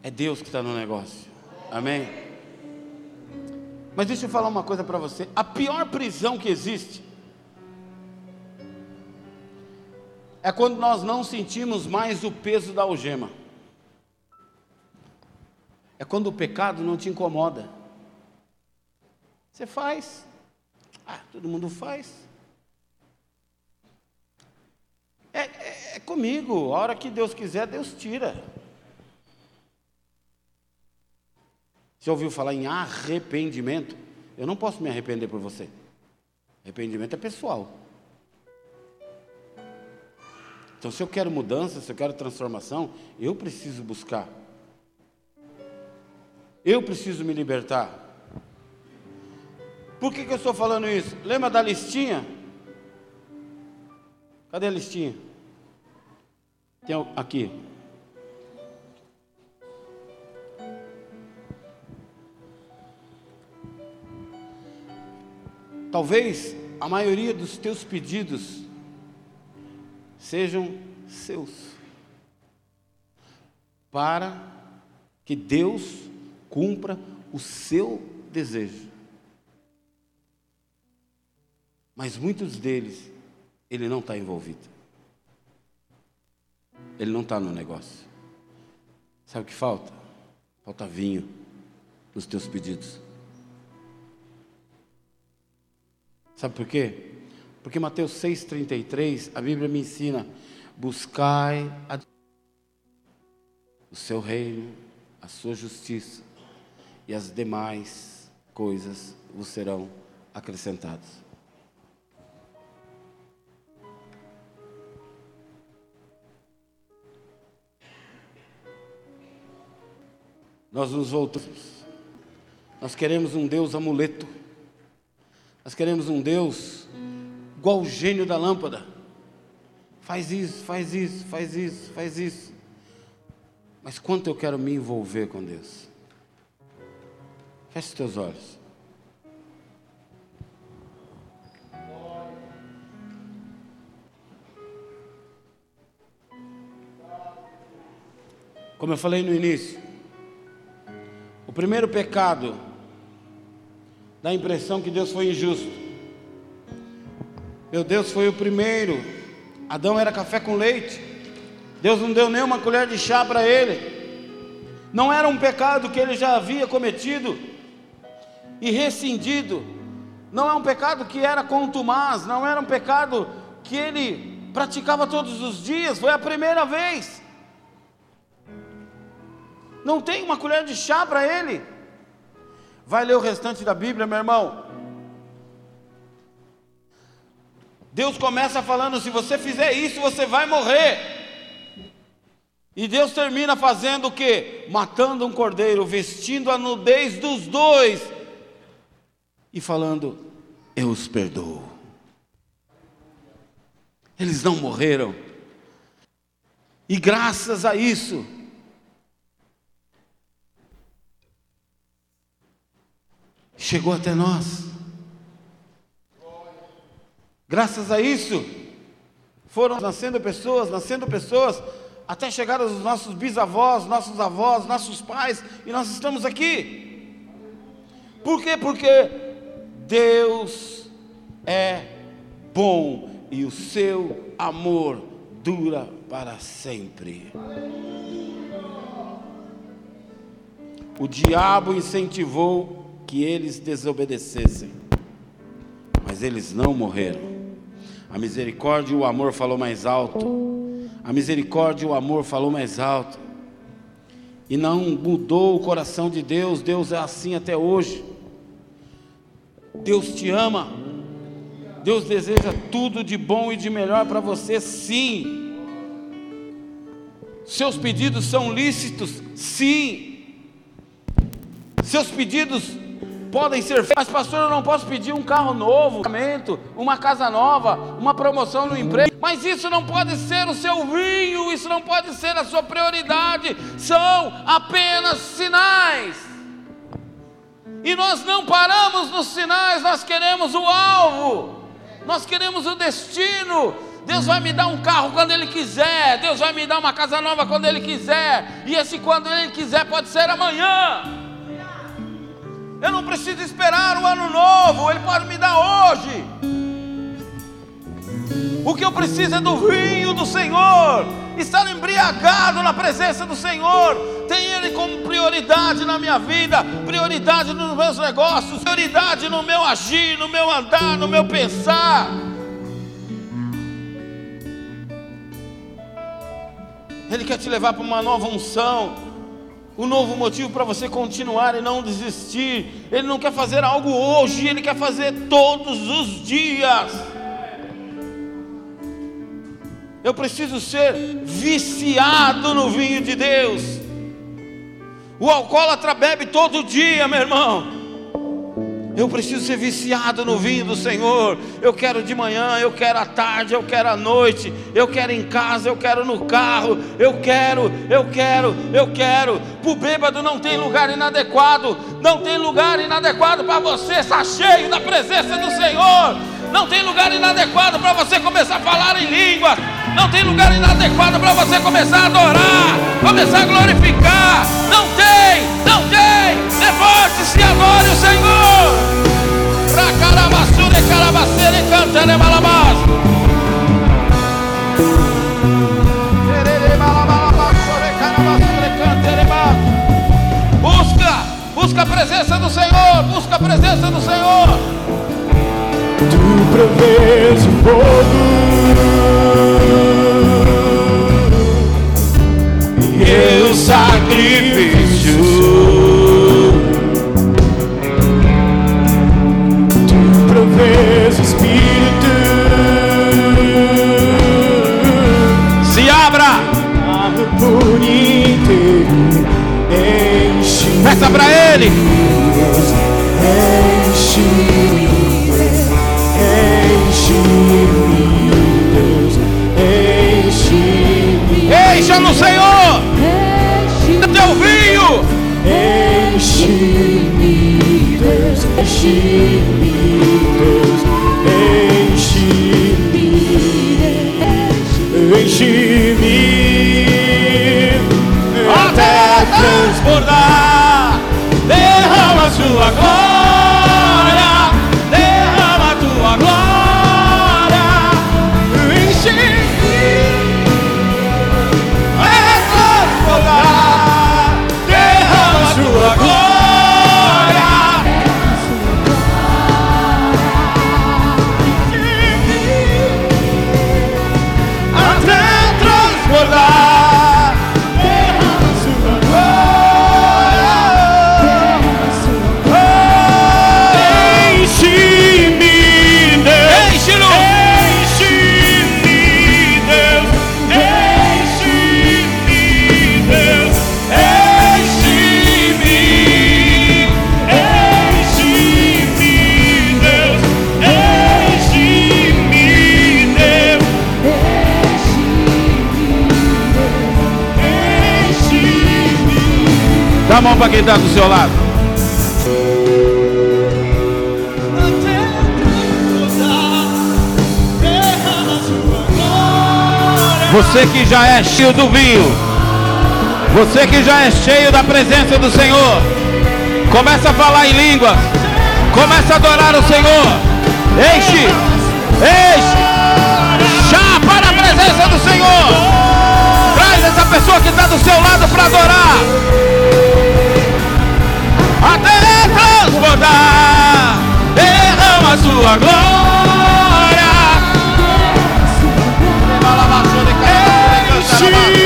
é Deus que está no negócio. Amém? Mas deixa eu falar uma coisa para você. A pior prisão que existe é quando nós não sentimos mais o peso da algema. É quando o pecado não te incomoda. Você faz. Ah, todo mundo faz. É, é, é comigo, a hora que Deus quiser, Deus tira. Você ouviu falar em arrependimento? Eu não posso me arrepender por você. Arrependimento é pessoal. Então, se eu quero mudança, se eu quero transformação, eu preciso buscar. Eu preciso me libertar. Por que, que eu estou falando isso? Lembra da listinha? Cadê a listinha? Tem aqui. Talvez a maioria dos teus pedidos sejam seus, para que Deus cumpra o seu desejo. Mas muitos deles, Ele não está envolvido. Ele não está no negócio. Sabe o que falta? Falta vinho nos teus pedidos. Sabe por quê? Porque Mateus 6,33, a Bíblia me ensina: buscai a... o seu reino, a sua justiça, e as demais coisas vos serão acrescentadas. Nós nos voltamos. Nós queremos um Deus amuleto. Nós queremos um Deus igual o gênio da lâmpada. Faz isso, faz isso, faz isso, faz isso. Mas quanto eu quero me envolver com Deus? Feche os teus olhos. Como eu falei no início, primeiro pecado dá a impressão que Deus foi injusto. Meu Deus foi o primeiro. Adão era café com leite. Deus não deu nem uma colher de chá para ele. Não era um pecado que ele já havia cometido e rescindido. Não é um pecado que era contumaz, não era um pecado que ele praticava todos os dias, foi a primeira vez não tem uma colher de chá para ele. Vai ler o restante da Bíblia, meu irmão. Deus começa falando: se você fizer isso, você vai morrer. E Deus termina fazendo o que? Matando um cordeiro, vestindo a nudez dos dois e falando: Eu os perdoo. Eles não morreram. E graças a isso, chegou até nós. Graças a isso, foram nascendo pessoas, nascendo pessoas, até chegar aos nossos bisavós, nossos avós, nossos pais, e nós estamos aqui. Por quê? Porque Deus é bom e o seu amor dura para sempre. O diabo incentivou que eles desobedecessem, mas eles não morreram. A misericórdia e o amor falou mais alto. A misericórdia e o amor falou mais alto. E não mudou o coração de Deus, Deus é assim até hoje. Deus te ama. Deus deseja tudo de bom e de melhor para você, sim. Seus pedidos são lícitos, sim. Seus pedidos podem ser feitos, mas pastor, eu não posso pedir um carro novo, uma casa nova, uma promoção no emprego. Mas isso não pode ser o seu vinho, isso não pode ser a sua prioridade, são apenas sinais. E nós não paramos nos sinais, nós queremos o alvo, nós queremos o destino. Deus vai me dar um carro quando Ele quiser, Deus vai me dar uma casa nova quando Ele quiser, e esse quando Ele quiser pode ser amanhã. Eu não preciso esperar o ano novo, Ele pode me dar hoje. O que eu preciso é do vinho do Senhor, estar embriagado na presença do Senhor, ter Ele como prioridade na minha vida, prioridade nos meus negócios, prioridade no meu agir, no meu andar, no meu pensar. Ele quer te levar para uma nova unção um novo motivo para você continuar e não desistir. Ele não quer fazer algo hoje, ele quer fazer todos os dias. Eu preciso ser viciado no vinho de Deus. O alcoólatra bebe todo dia, meu irmão. Eu preciso ser viciado no vinho do Senhor. Eu quero de manhã, eu quero à tarde, eu quero à noite, eu quero em casa, eu quero no carro, eu quero, eu quero, eu quero. Para o bêbado não tem lugar inadequado, não tem lugar inadequado para você estar cheio da presença do Senhor. Não tem lugar inadequado para você começar a falar em língua. Não tem lugar inadequado para você começar a adorar, começar a glorificar. Não tem, não tem. Levante-se e o Senhor. Pra carabassura e carabaceira e cantando balabás. Busca, busca a presença do Senhor, busca a presença do Senhor. Tu provês o fogo e o sacrifício. Tu o Espírito. Se abra por inteiro. Enche. Peça para Ele. Enche-me, enche-me, até transbordar, mão para quem está do seu lado. Você que já é cheio do vinho, você que já é cheio da presença do Senhor, começa a falar em línguas, começa a adorar o Senhor, enche, enche, já para a presença do Senhor, traz essa pessoa que está do seu lado para adorar, até transbordar, derrama a sua glória. Enche-me,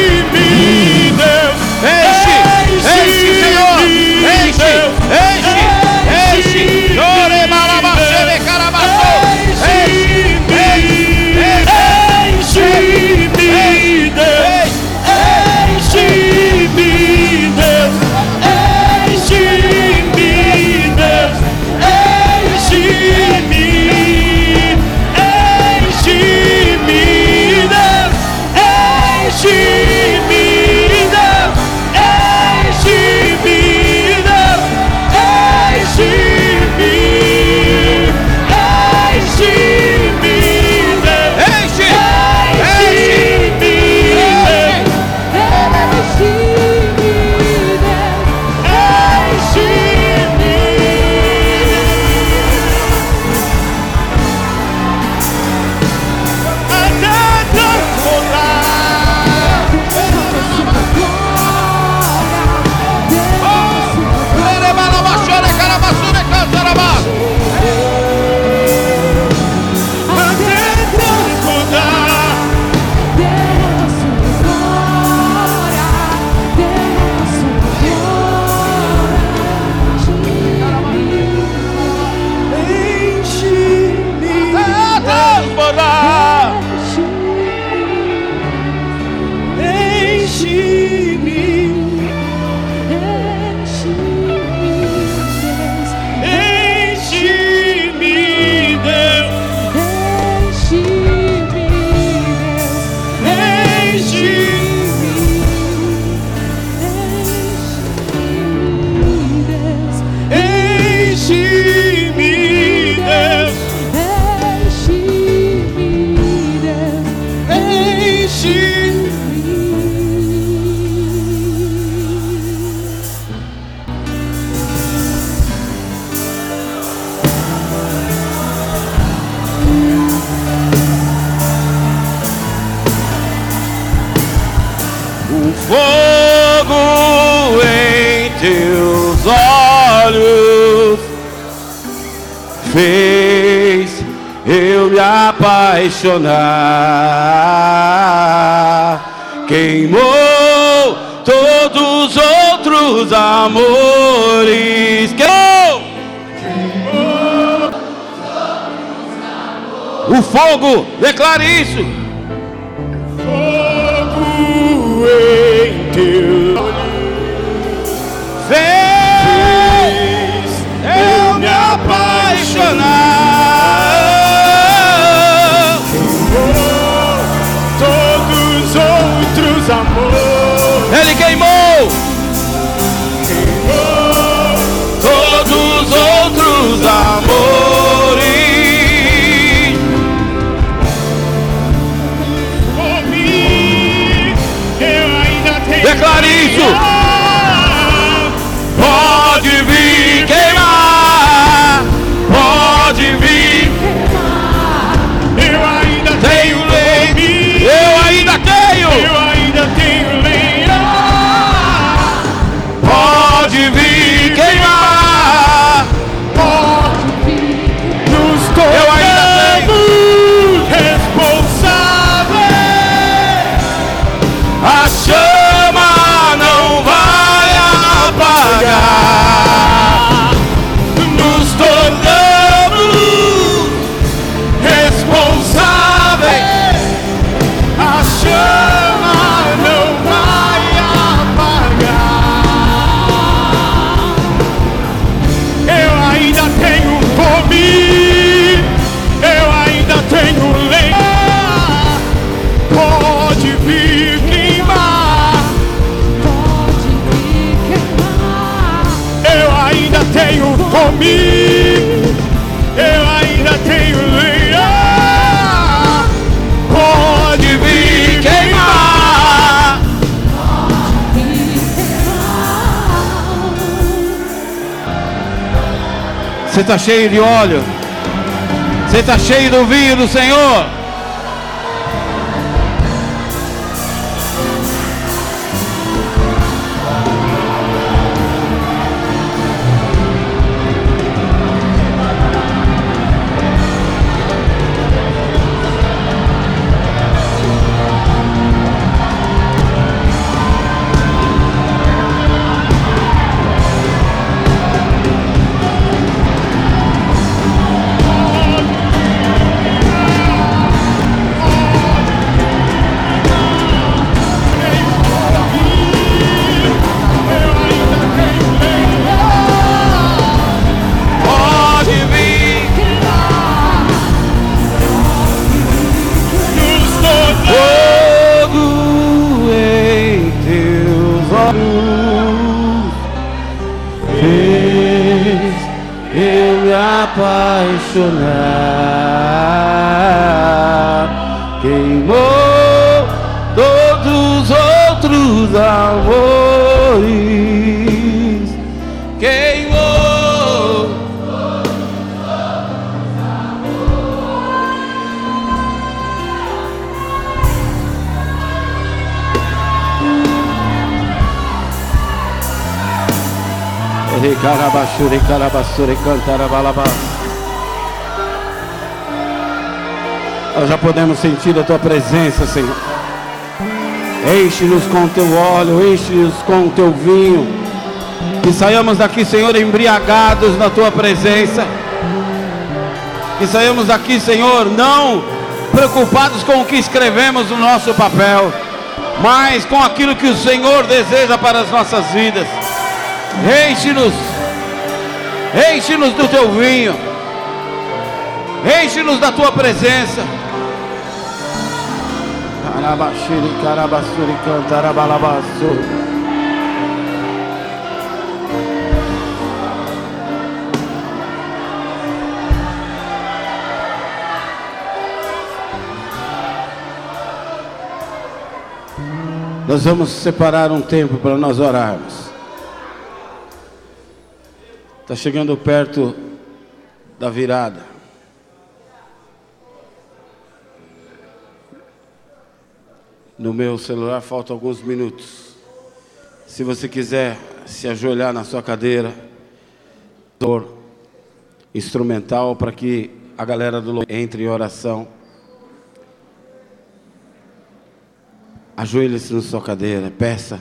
apaixonar. Queimou todos os outros amores. Queimou! O fogo, declare isso. Está cheio de óleo. Você está cheio do vinho do Senhor. Outros amores. Queimou. Recarabassure, carabassure, cantarabalabá. Nós já podemos sentir a tua presença, Senhor. Enche-nos com teu óleo, enche-nos com teu vinho. Que saiamos daqui, Senhor, embriagados na tua presença. Que saiamos daqui, Senhor, não preocupados com o que escrevemos no nosso papel, mas com aquilo que o Senhor deseja para as nossas vidas. Enche-nos, enche-nos do teu vinho, enche-nos da tua presença. Carabaxiri, carabassuri, cantarabalabaçu. Nós vamos separar um tempo para nós orarmos. Está chegando perto da virada. No meu celular faltam alguns minutos. Se você quiser se ajoelhar na sua cadeira, dor instrumental para que a galera do entre em oração. Ajoelhe-se na sua cadeira, peça.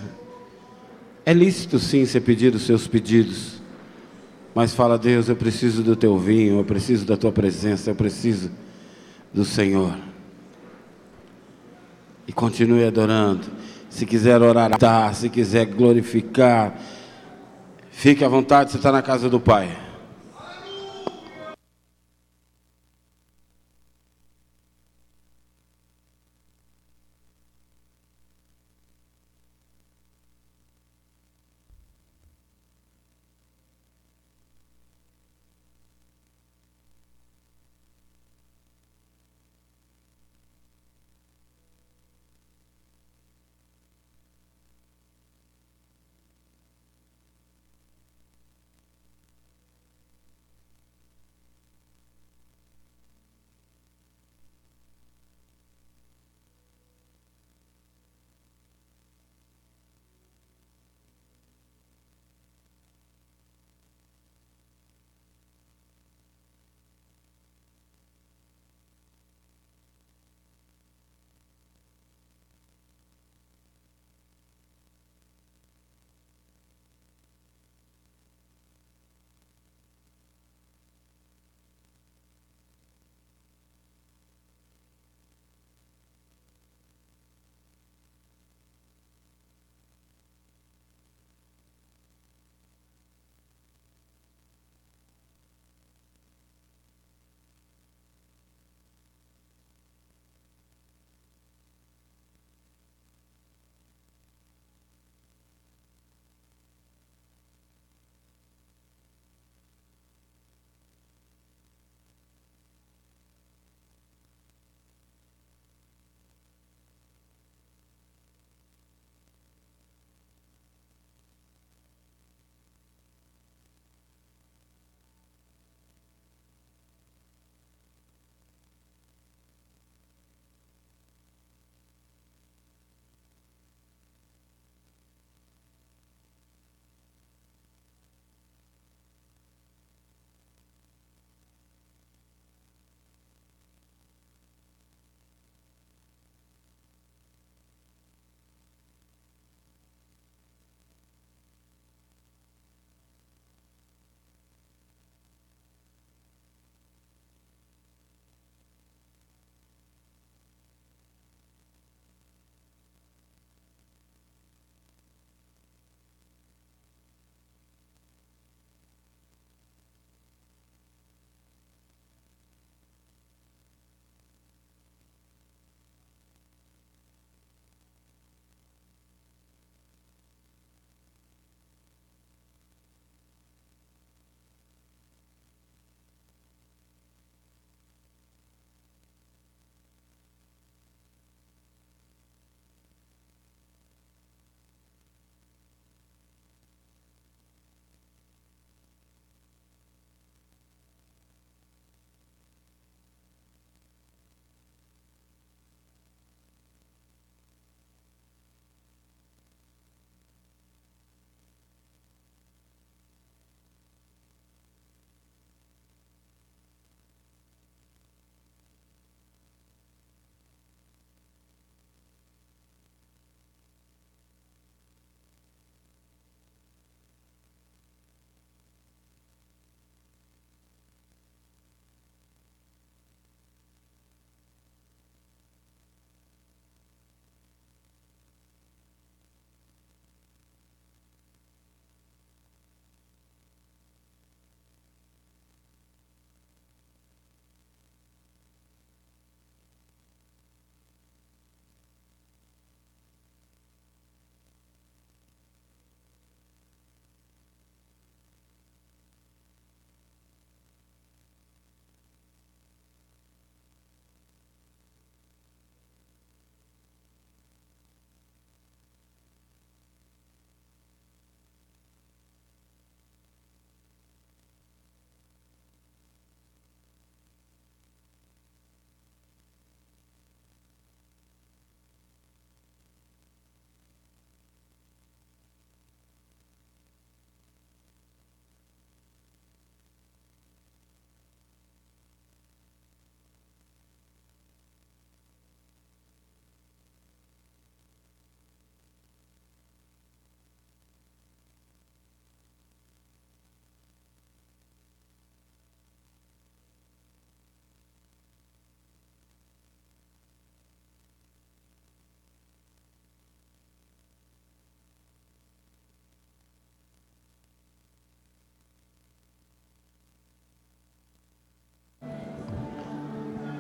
É lícito sim você pedir os seus pedidos. Mas fala, Deus, eu preciso do teu vinho, eu preciso da tua presença, eu preciso do Senhor. E continue adorando. Se quiser orar, tá. Se quiser glorificar, fique à vontade, você está na casa do Pai.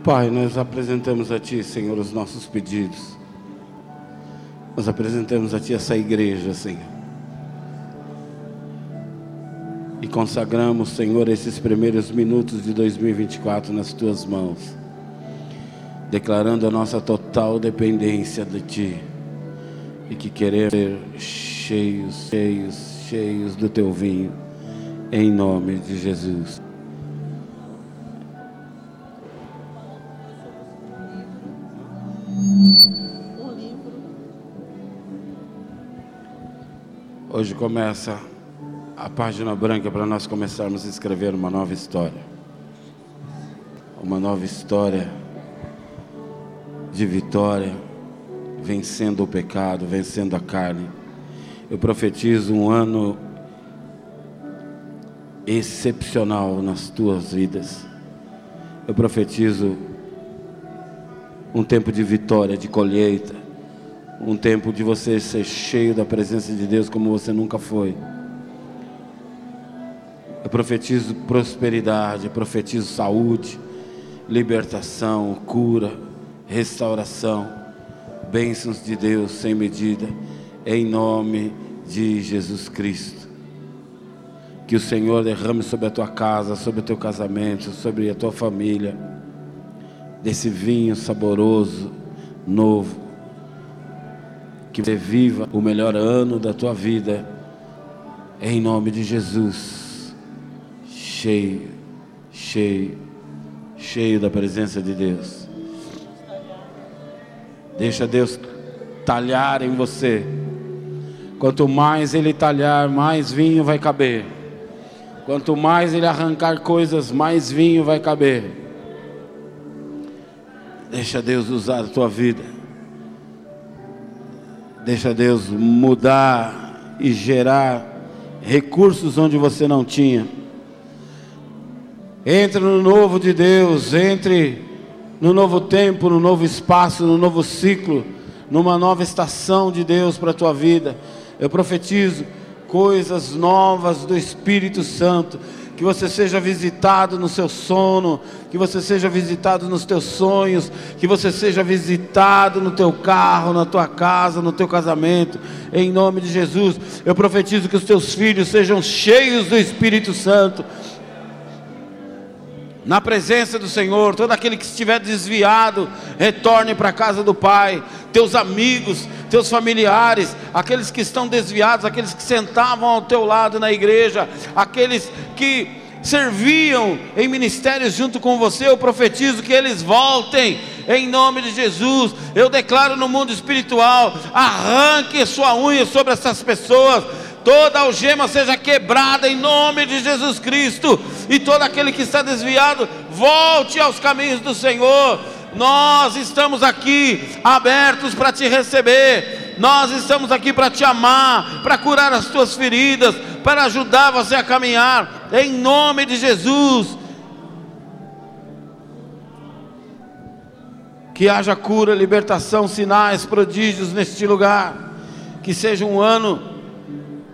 Pai, nós apresentamos a Ti, Senhor, os nossos pedidos. Nós apresentamos a Ti essa igreja, Senhor. E consagramos, Senhor, esses primeiros minutos de 2024 nas Tuas mãos, declarando a nossa total dependência de Ti e que queremos ser cheios, cheios, cheios do Teu vinho, em nome de Jesus. Hoje começa a página branca para nós começarmos a escrever uma nova história. Uma nova história de vitória, vencendo o pecado, vencendo a carne. Eu profetizo um ano excepcional nas tuas vidas. Eu profetizo um tempo de vitória, de colheita, um tempo de você ser cheio da presença de Deus como você nunca foi. Eu profetizo prosperidade, eu profetizo saúde, libertação, cura, restauração, bênçãos de Deus sem medida, em nome de Jesus Cristo. Que o Senhor derrame sobre a tua casa, sobre o teu casamento, sobre a tua família, desse vinho saboroso, novo. Que você viva o melhor ano da tua vida, em nome de Jesus. Cheio, cheio, cheio da presença de Deus. Deixa Deus talhar em você. Quanto mais Ele talhar, mais vinho vai caber. Quanto mais Ele arrancar coisas, mais vinho vai caber. Deixa Deus usar a tua vida. Deixa Deus mudar e gerar recursos onde você não tinha. Entre no novo de Deus, entre no novo tempo, no novo espaço, no novo ciclo, numa nova estação de Deus para a tua vida. Eu profetizo coisas novas do Espírito Santo. Que você seja visitado no seu sono, que você seja visitado nos teus sonhos, que você seja visitado no teu carro, na tua casa, no teu casamento, em nome de Jesus. Eu profetizo que os teus filhos sejam cheios do Espírito Santo, na presença do Senhor, todo aquele que estiver desviado, retorne para a casa do Pai. Teus amigos, teus familiares, aqueles que estão desviados, aqueles que sentavam ao teu lado na igreja, aqueles que serviam em ministérios junto com você, eu profetizo que eles voltem em nome de Jesus. Eu declaro no mundo espiritual: arranque sua unha sobre essas pessoas toda algema seja quebrada em nome de Jesus Cristo, e todo aquele que está desviado, volte aos caminhos do Senhor. Nós estamos aqui abertos para te receber, nós estamos aqui para te amar, para curar as tuas feridas, para ajudar você a caminhar, em nome de Jesus. Que haja cura, libertação, sinais, prodígios neste lugar. Que seja um ano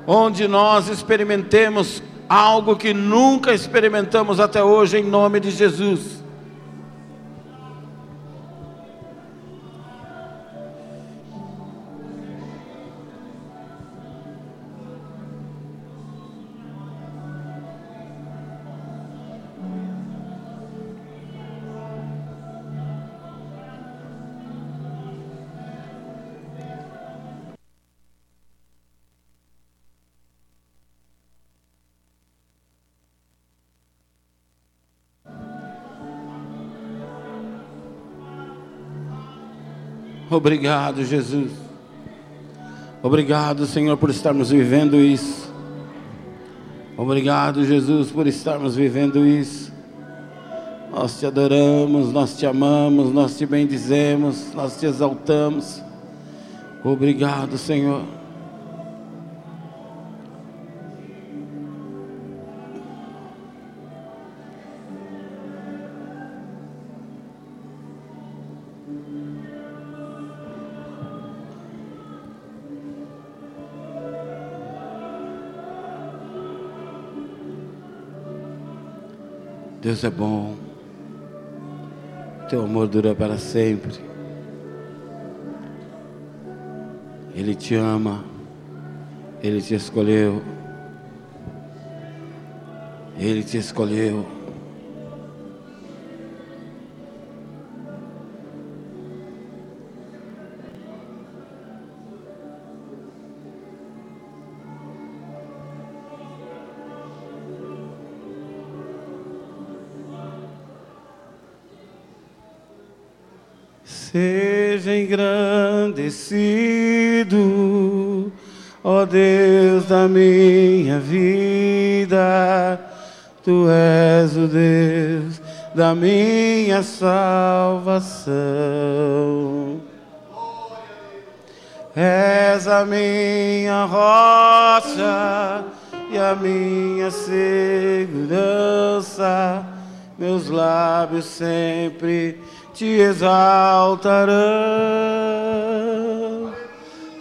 onde nós experimentemos algo que nunca experimentamos até hoje, em nome de Jesus. Obrigado, Jesus. Obrigado, Senhor, por estarmos vivendo isso. Obrigado, Jesus, por estarmos vivendo isso. Nós te adoramos, nós te amamos, nós te bendizemos, nós te exaltamos. Obrigado, Senhor. Deus é bom. Teu amor dura para sempre. Ele te ama. Ele te escolheu. Ele te escolheu. Engrandecido, ó Deus da minha vida, Tu és o Deus da minha salvação. És a minha rocha e a minha segurança, meus lábios sempre te exaltarão.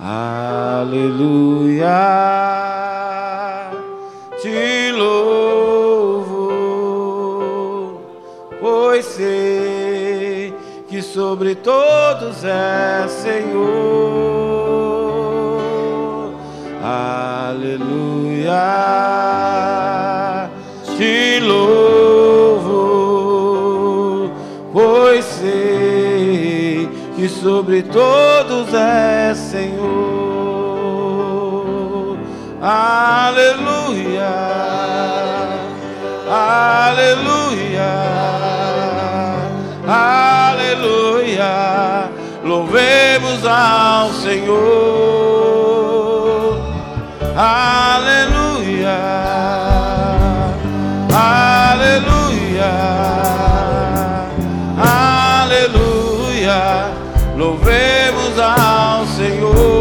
Aleluia, te louvo, pois sei que sobre todos é Senhor. Aleluia, te louvo, sobre todos é Senhor. Aleluia, aleluia, aleluia. Louvemos ao Senhor. Aleluia, aleluia, Louvemos ao Senhor.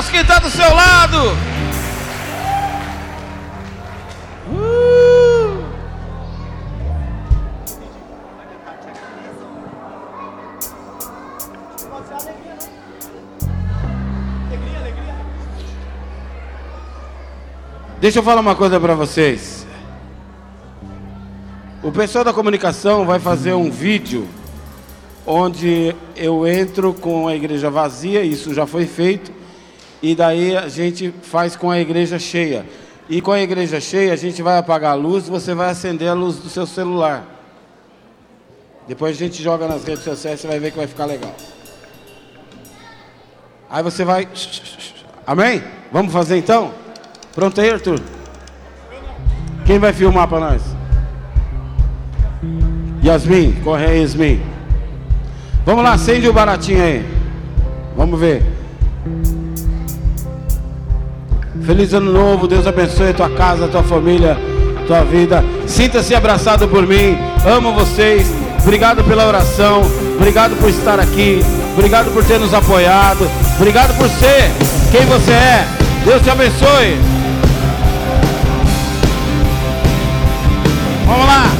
Abraço quem está do seu lado. Uh! Deixa eu falar uma coisa para vocês. O pessoal da comunicação vai fazer um vídeo onde eu entro com a igreja vazia, isso já foi feito, e daí a gente faz com a igreja cheia. E com a igreja cheia, a gente vai apagar a luz, você vai acender a luz do seu celular. Depois a gente joga nas redes sociais, você vai ver que vai ficar legal. Aí você vai. Amém? Vamos fazer então? Pronto aí, Arthur? Quem vai filmar para nós? Yasmin, corre aí, Yasmin. Vamos lá, acende o baratinho aí. Vamos ver. Feliz ano novo, Deus abençoe a tua casa, a tua família, tua vida. Sinta-se abraçado por mim. Amo vocês. Obrigado pela oração. Obrigado por estar aqui. Obrigado por ter nos apoiado. Obrigado por ser quem você é. Deus te abençoe. Vamos lá.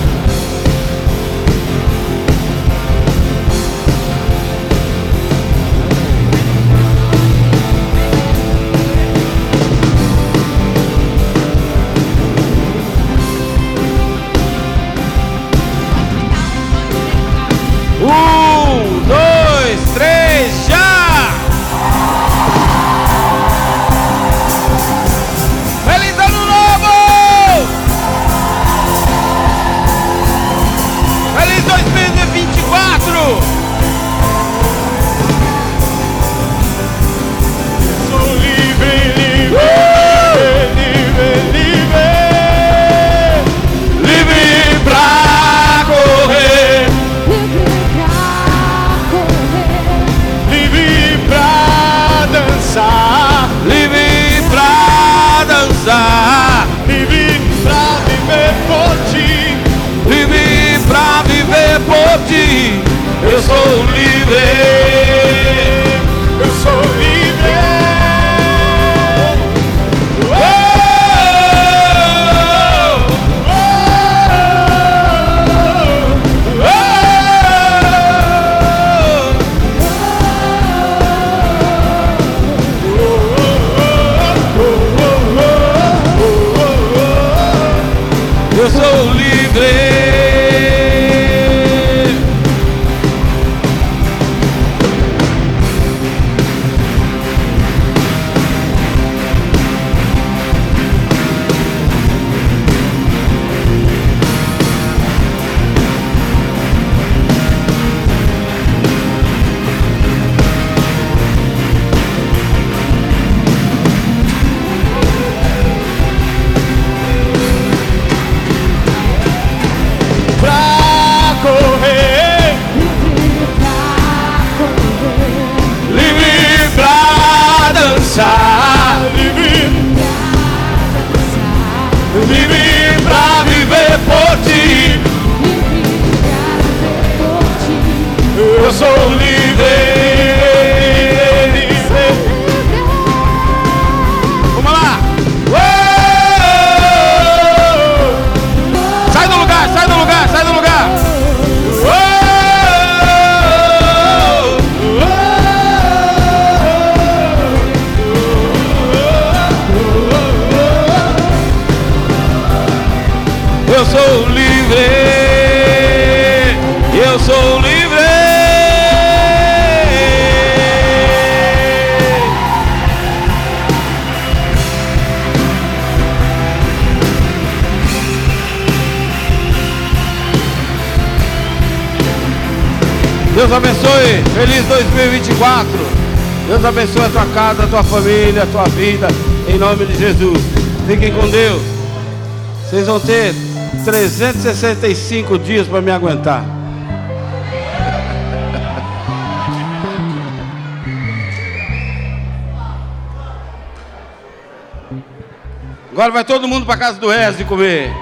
Tua família, a tua vida. Em nome de Jesus. Fiquem com Deus. Vocês vão ter 365 dias para me aguentar. Agora vai todo mundo para casa do Wesley comer.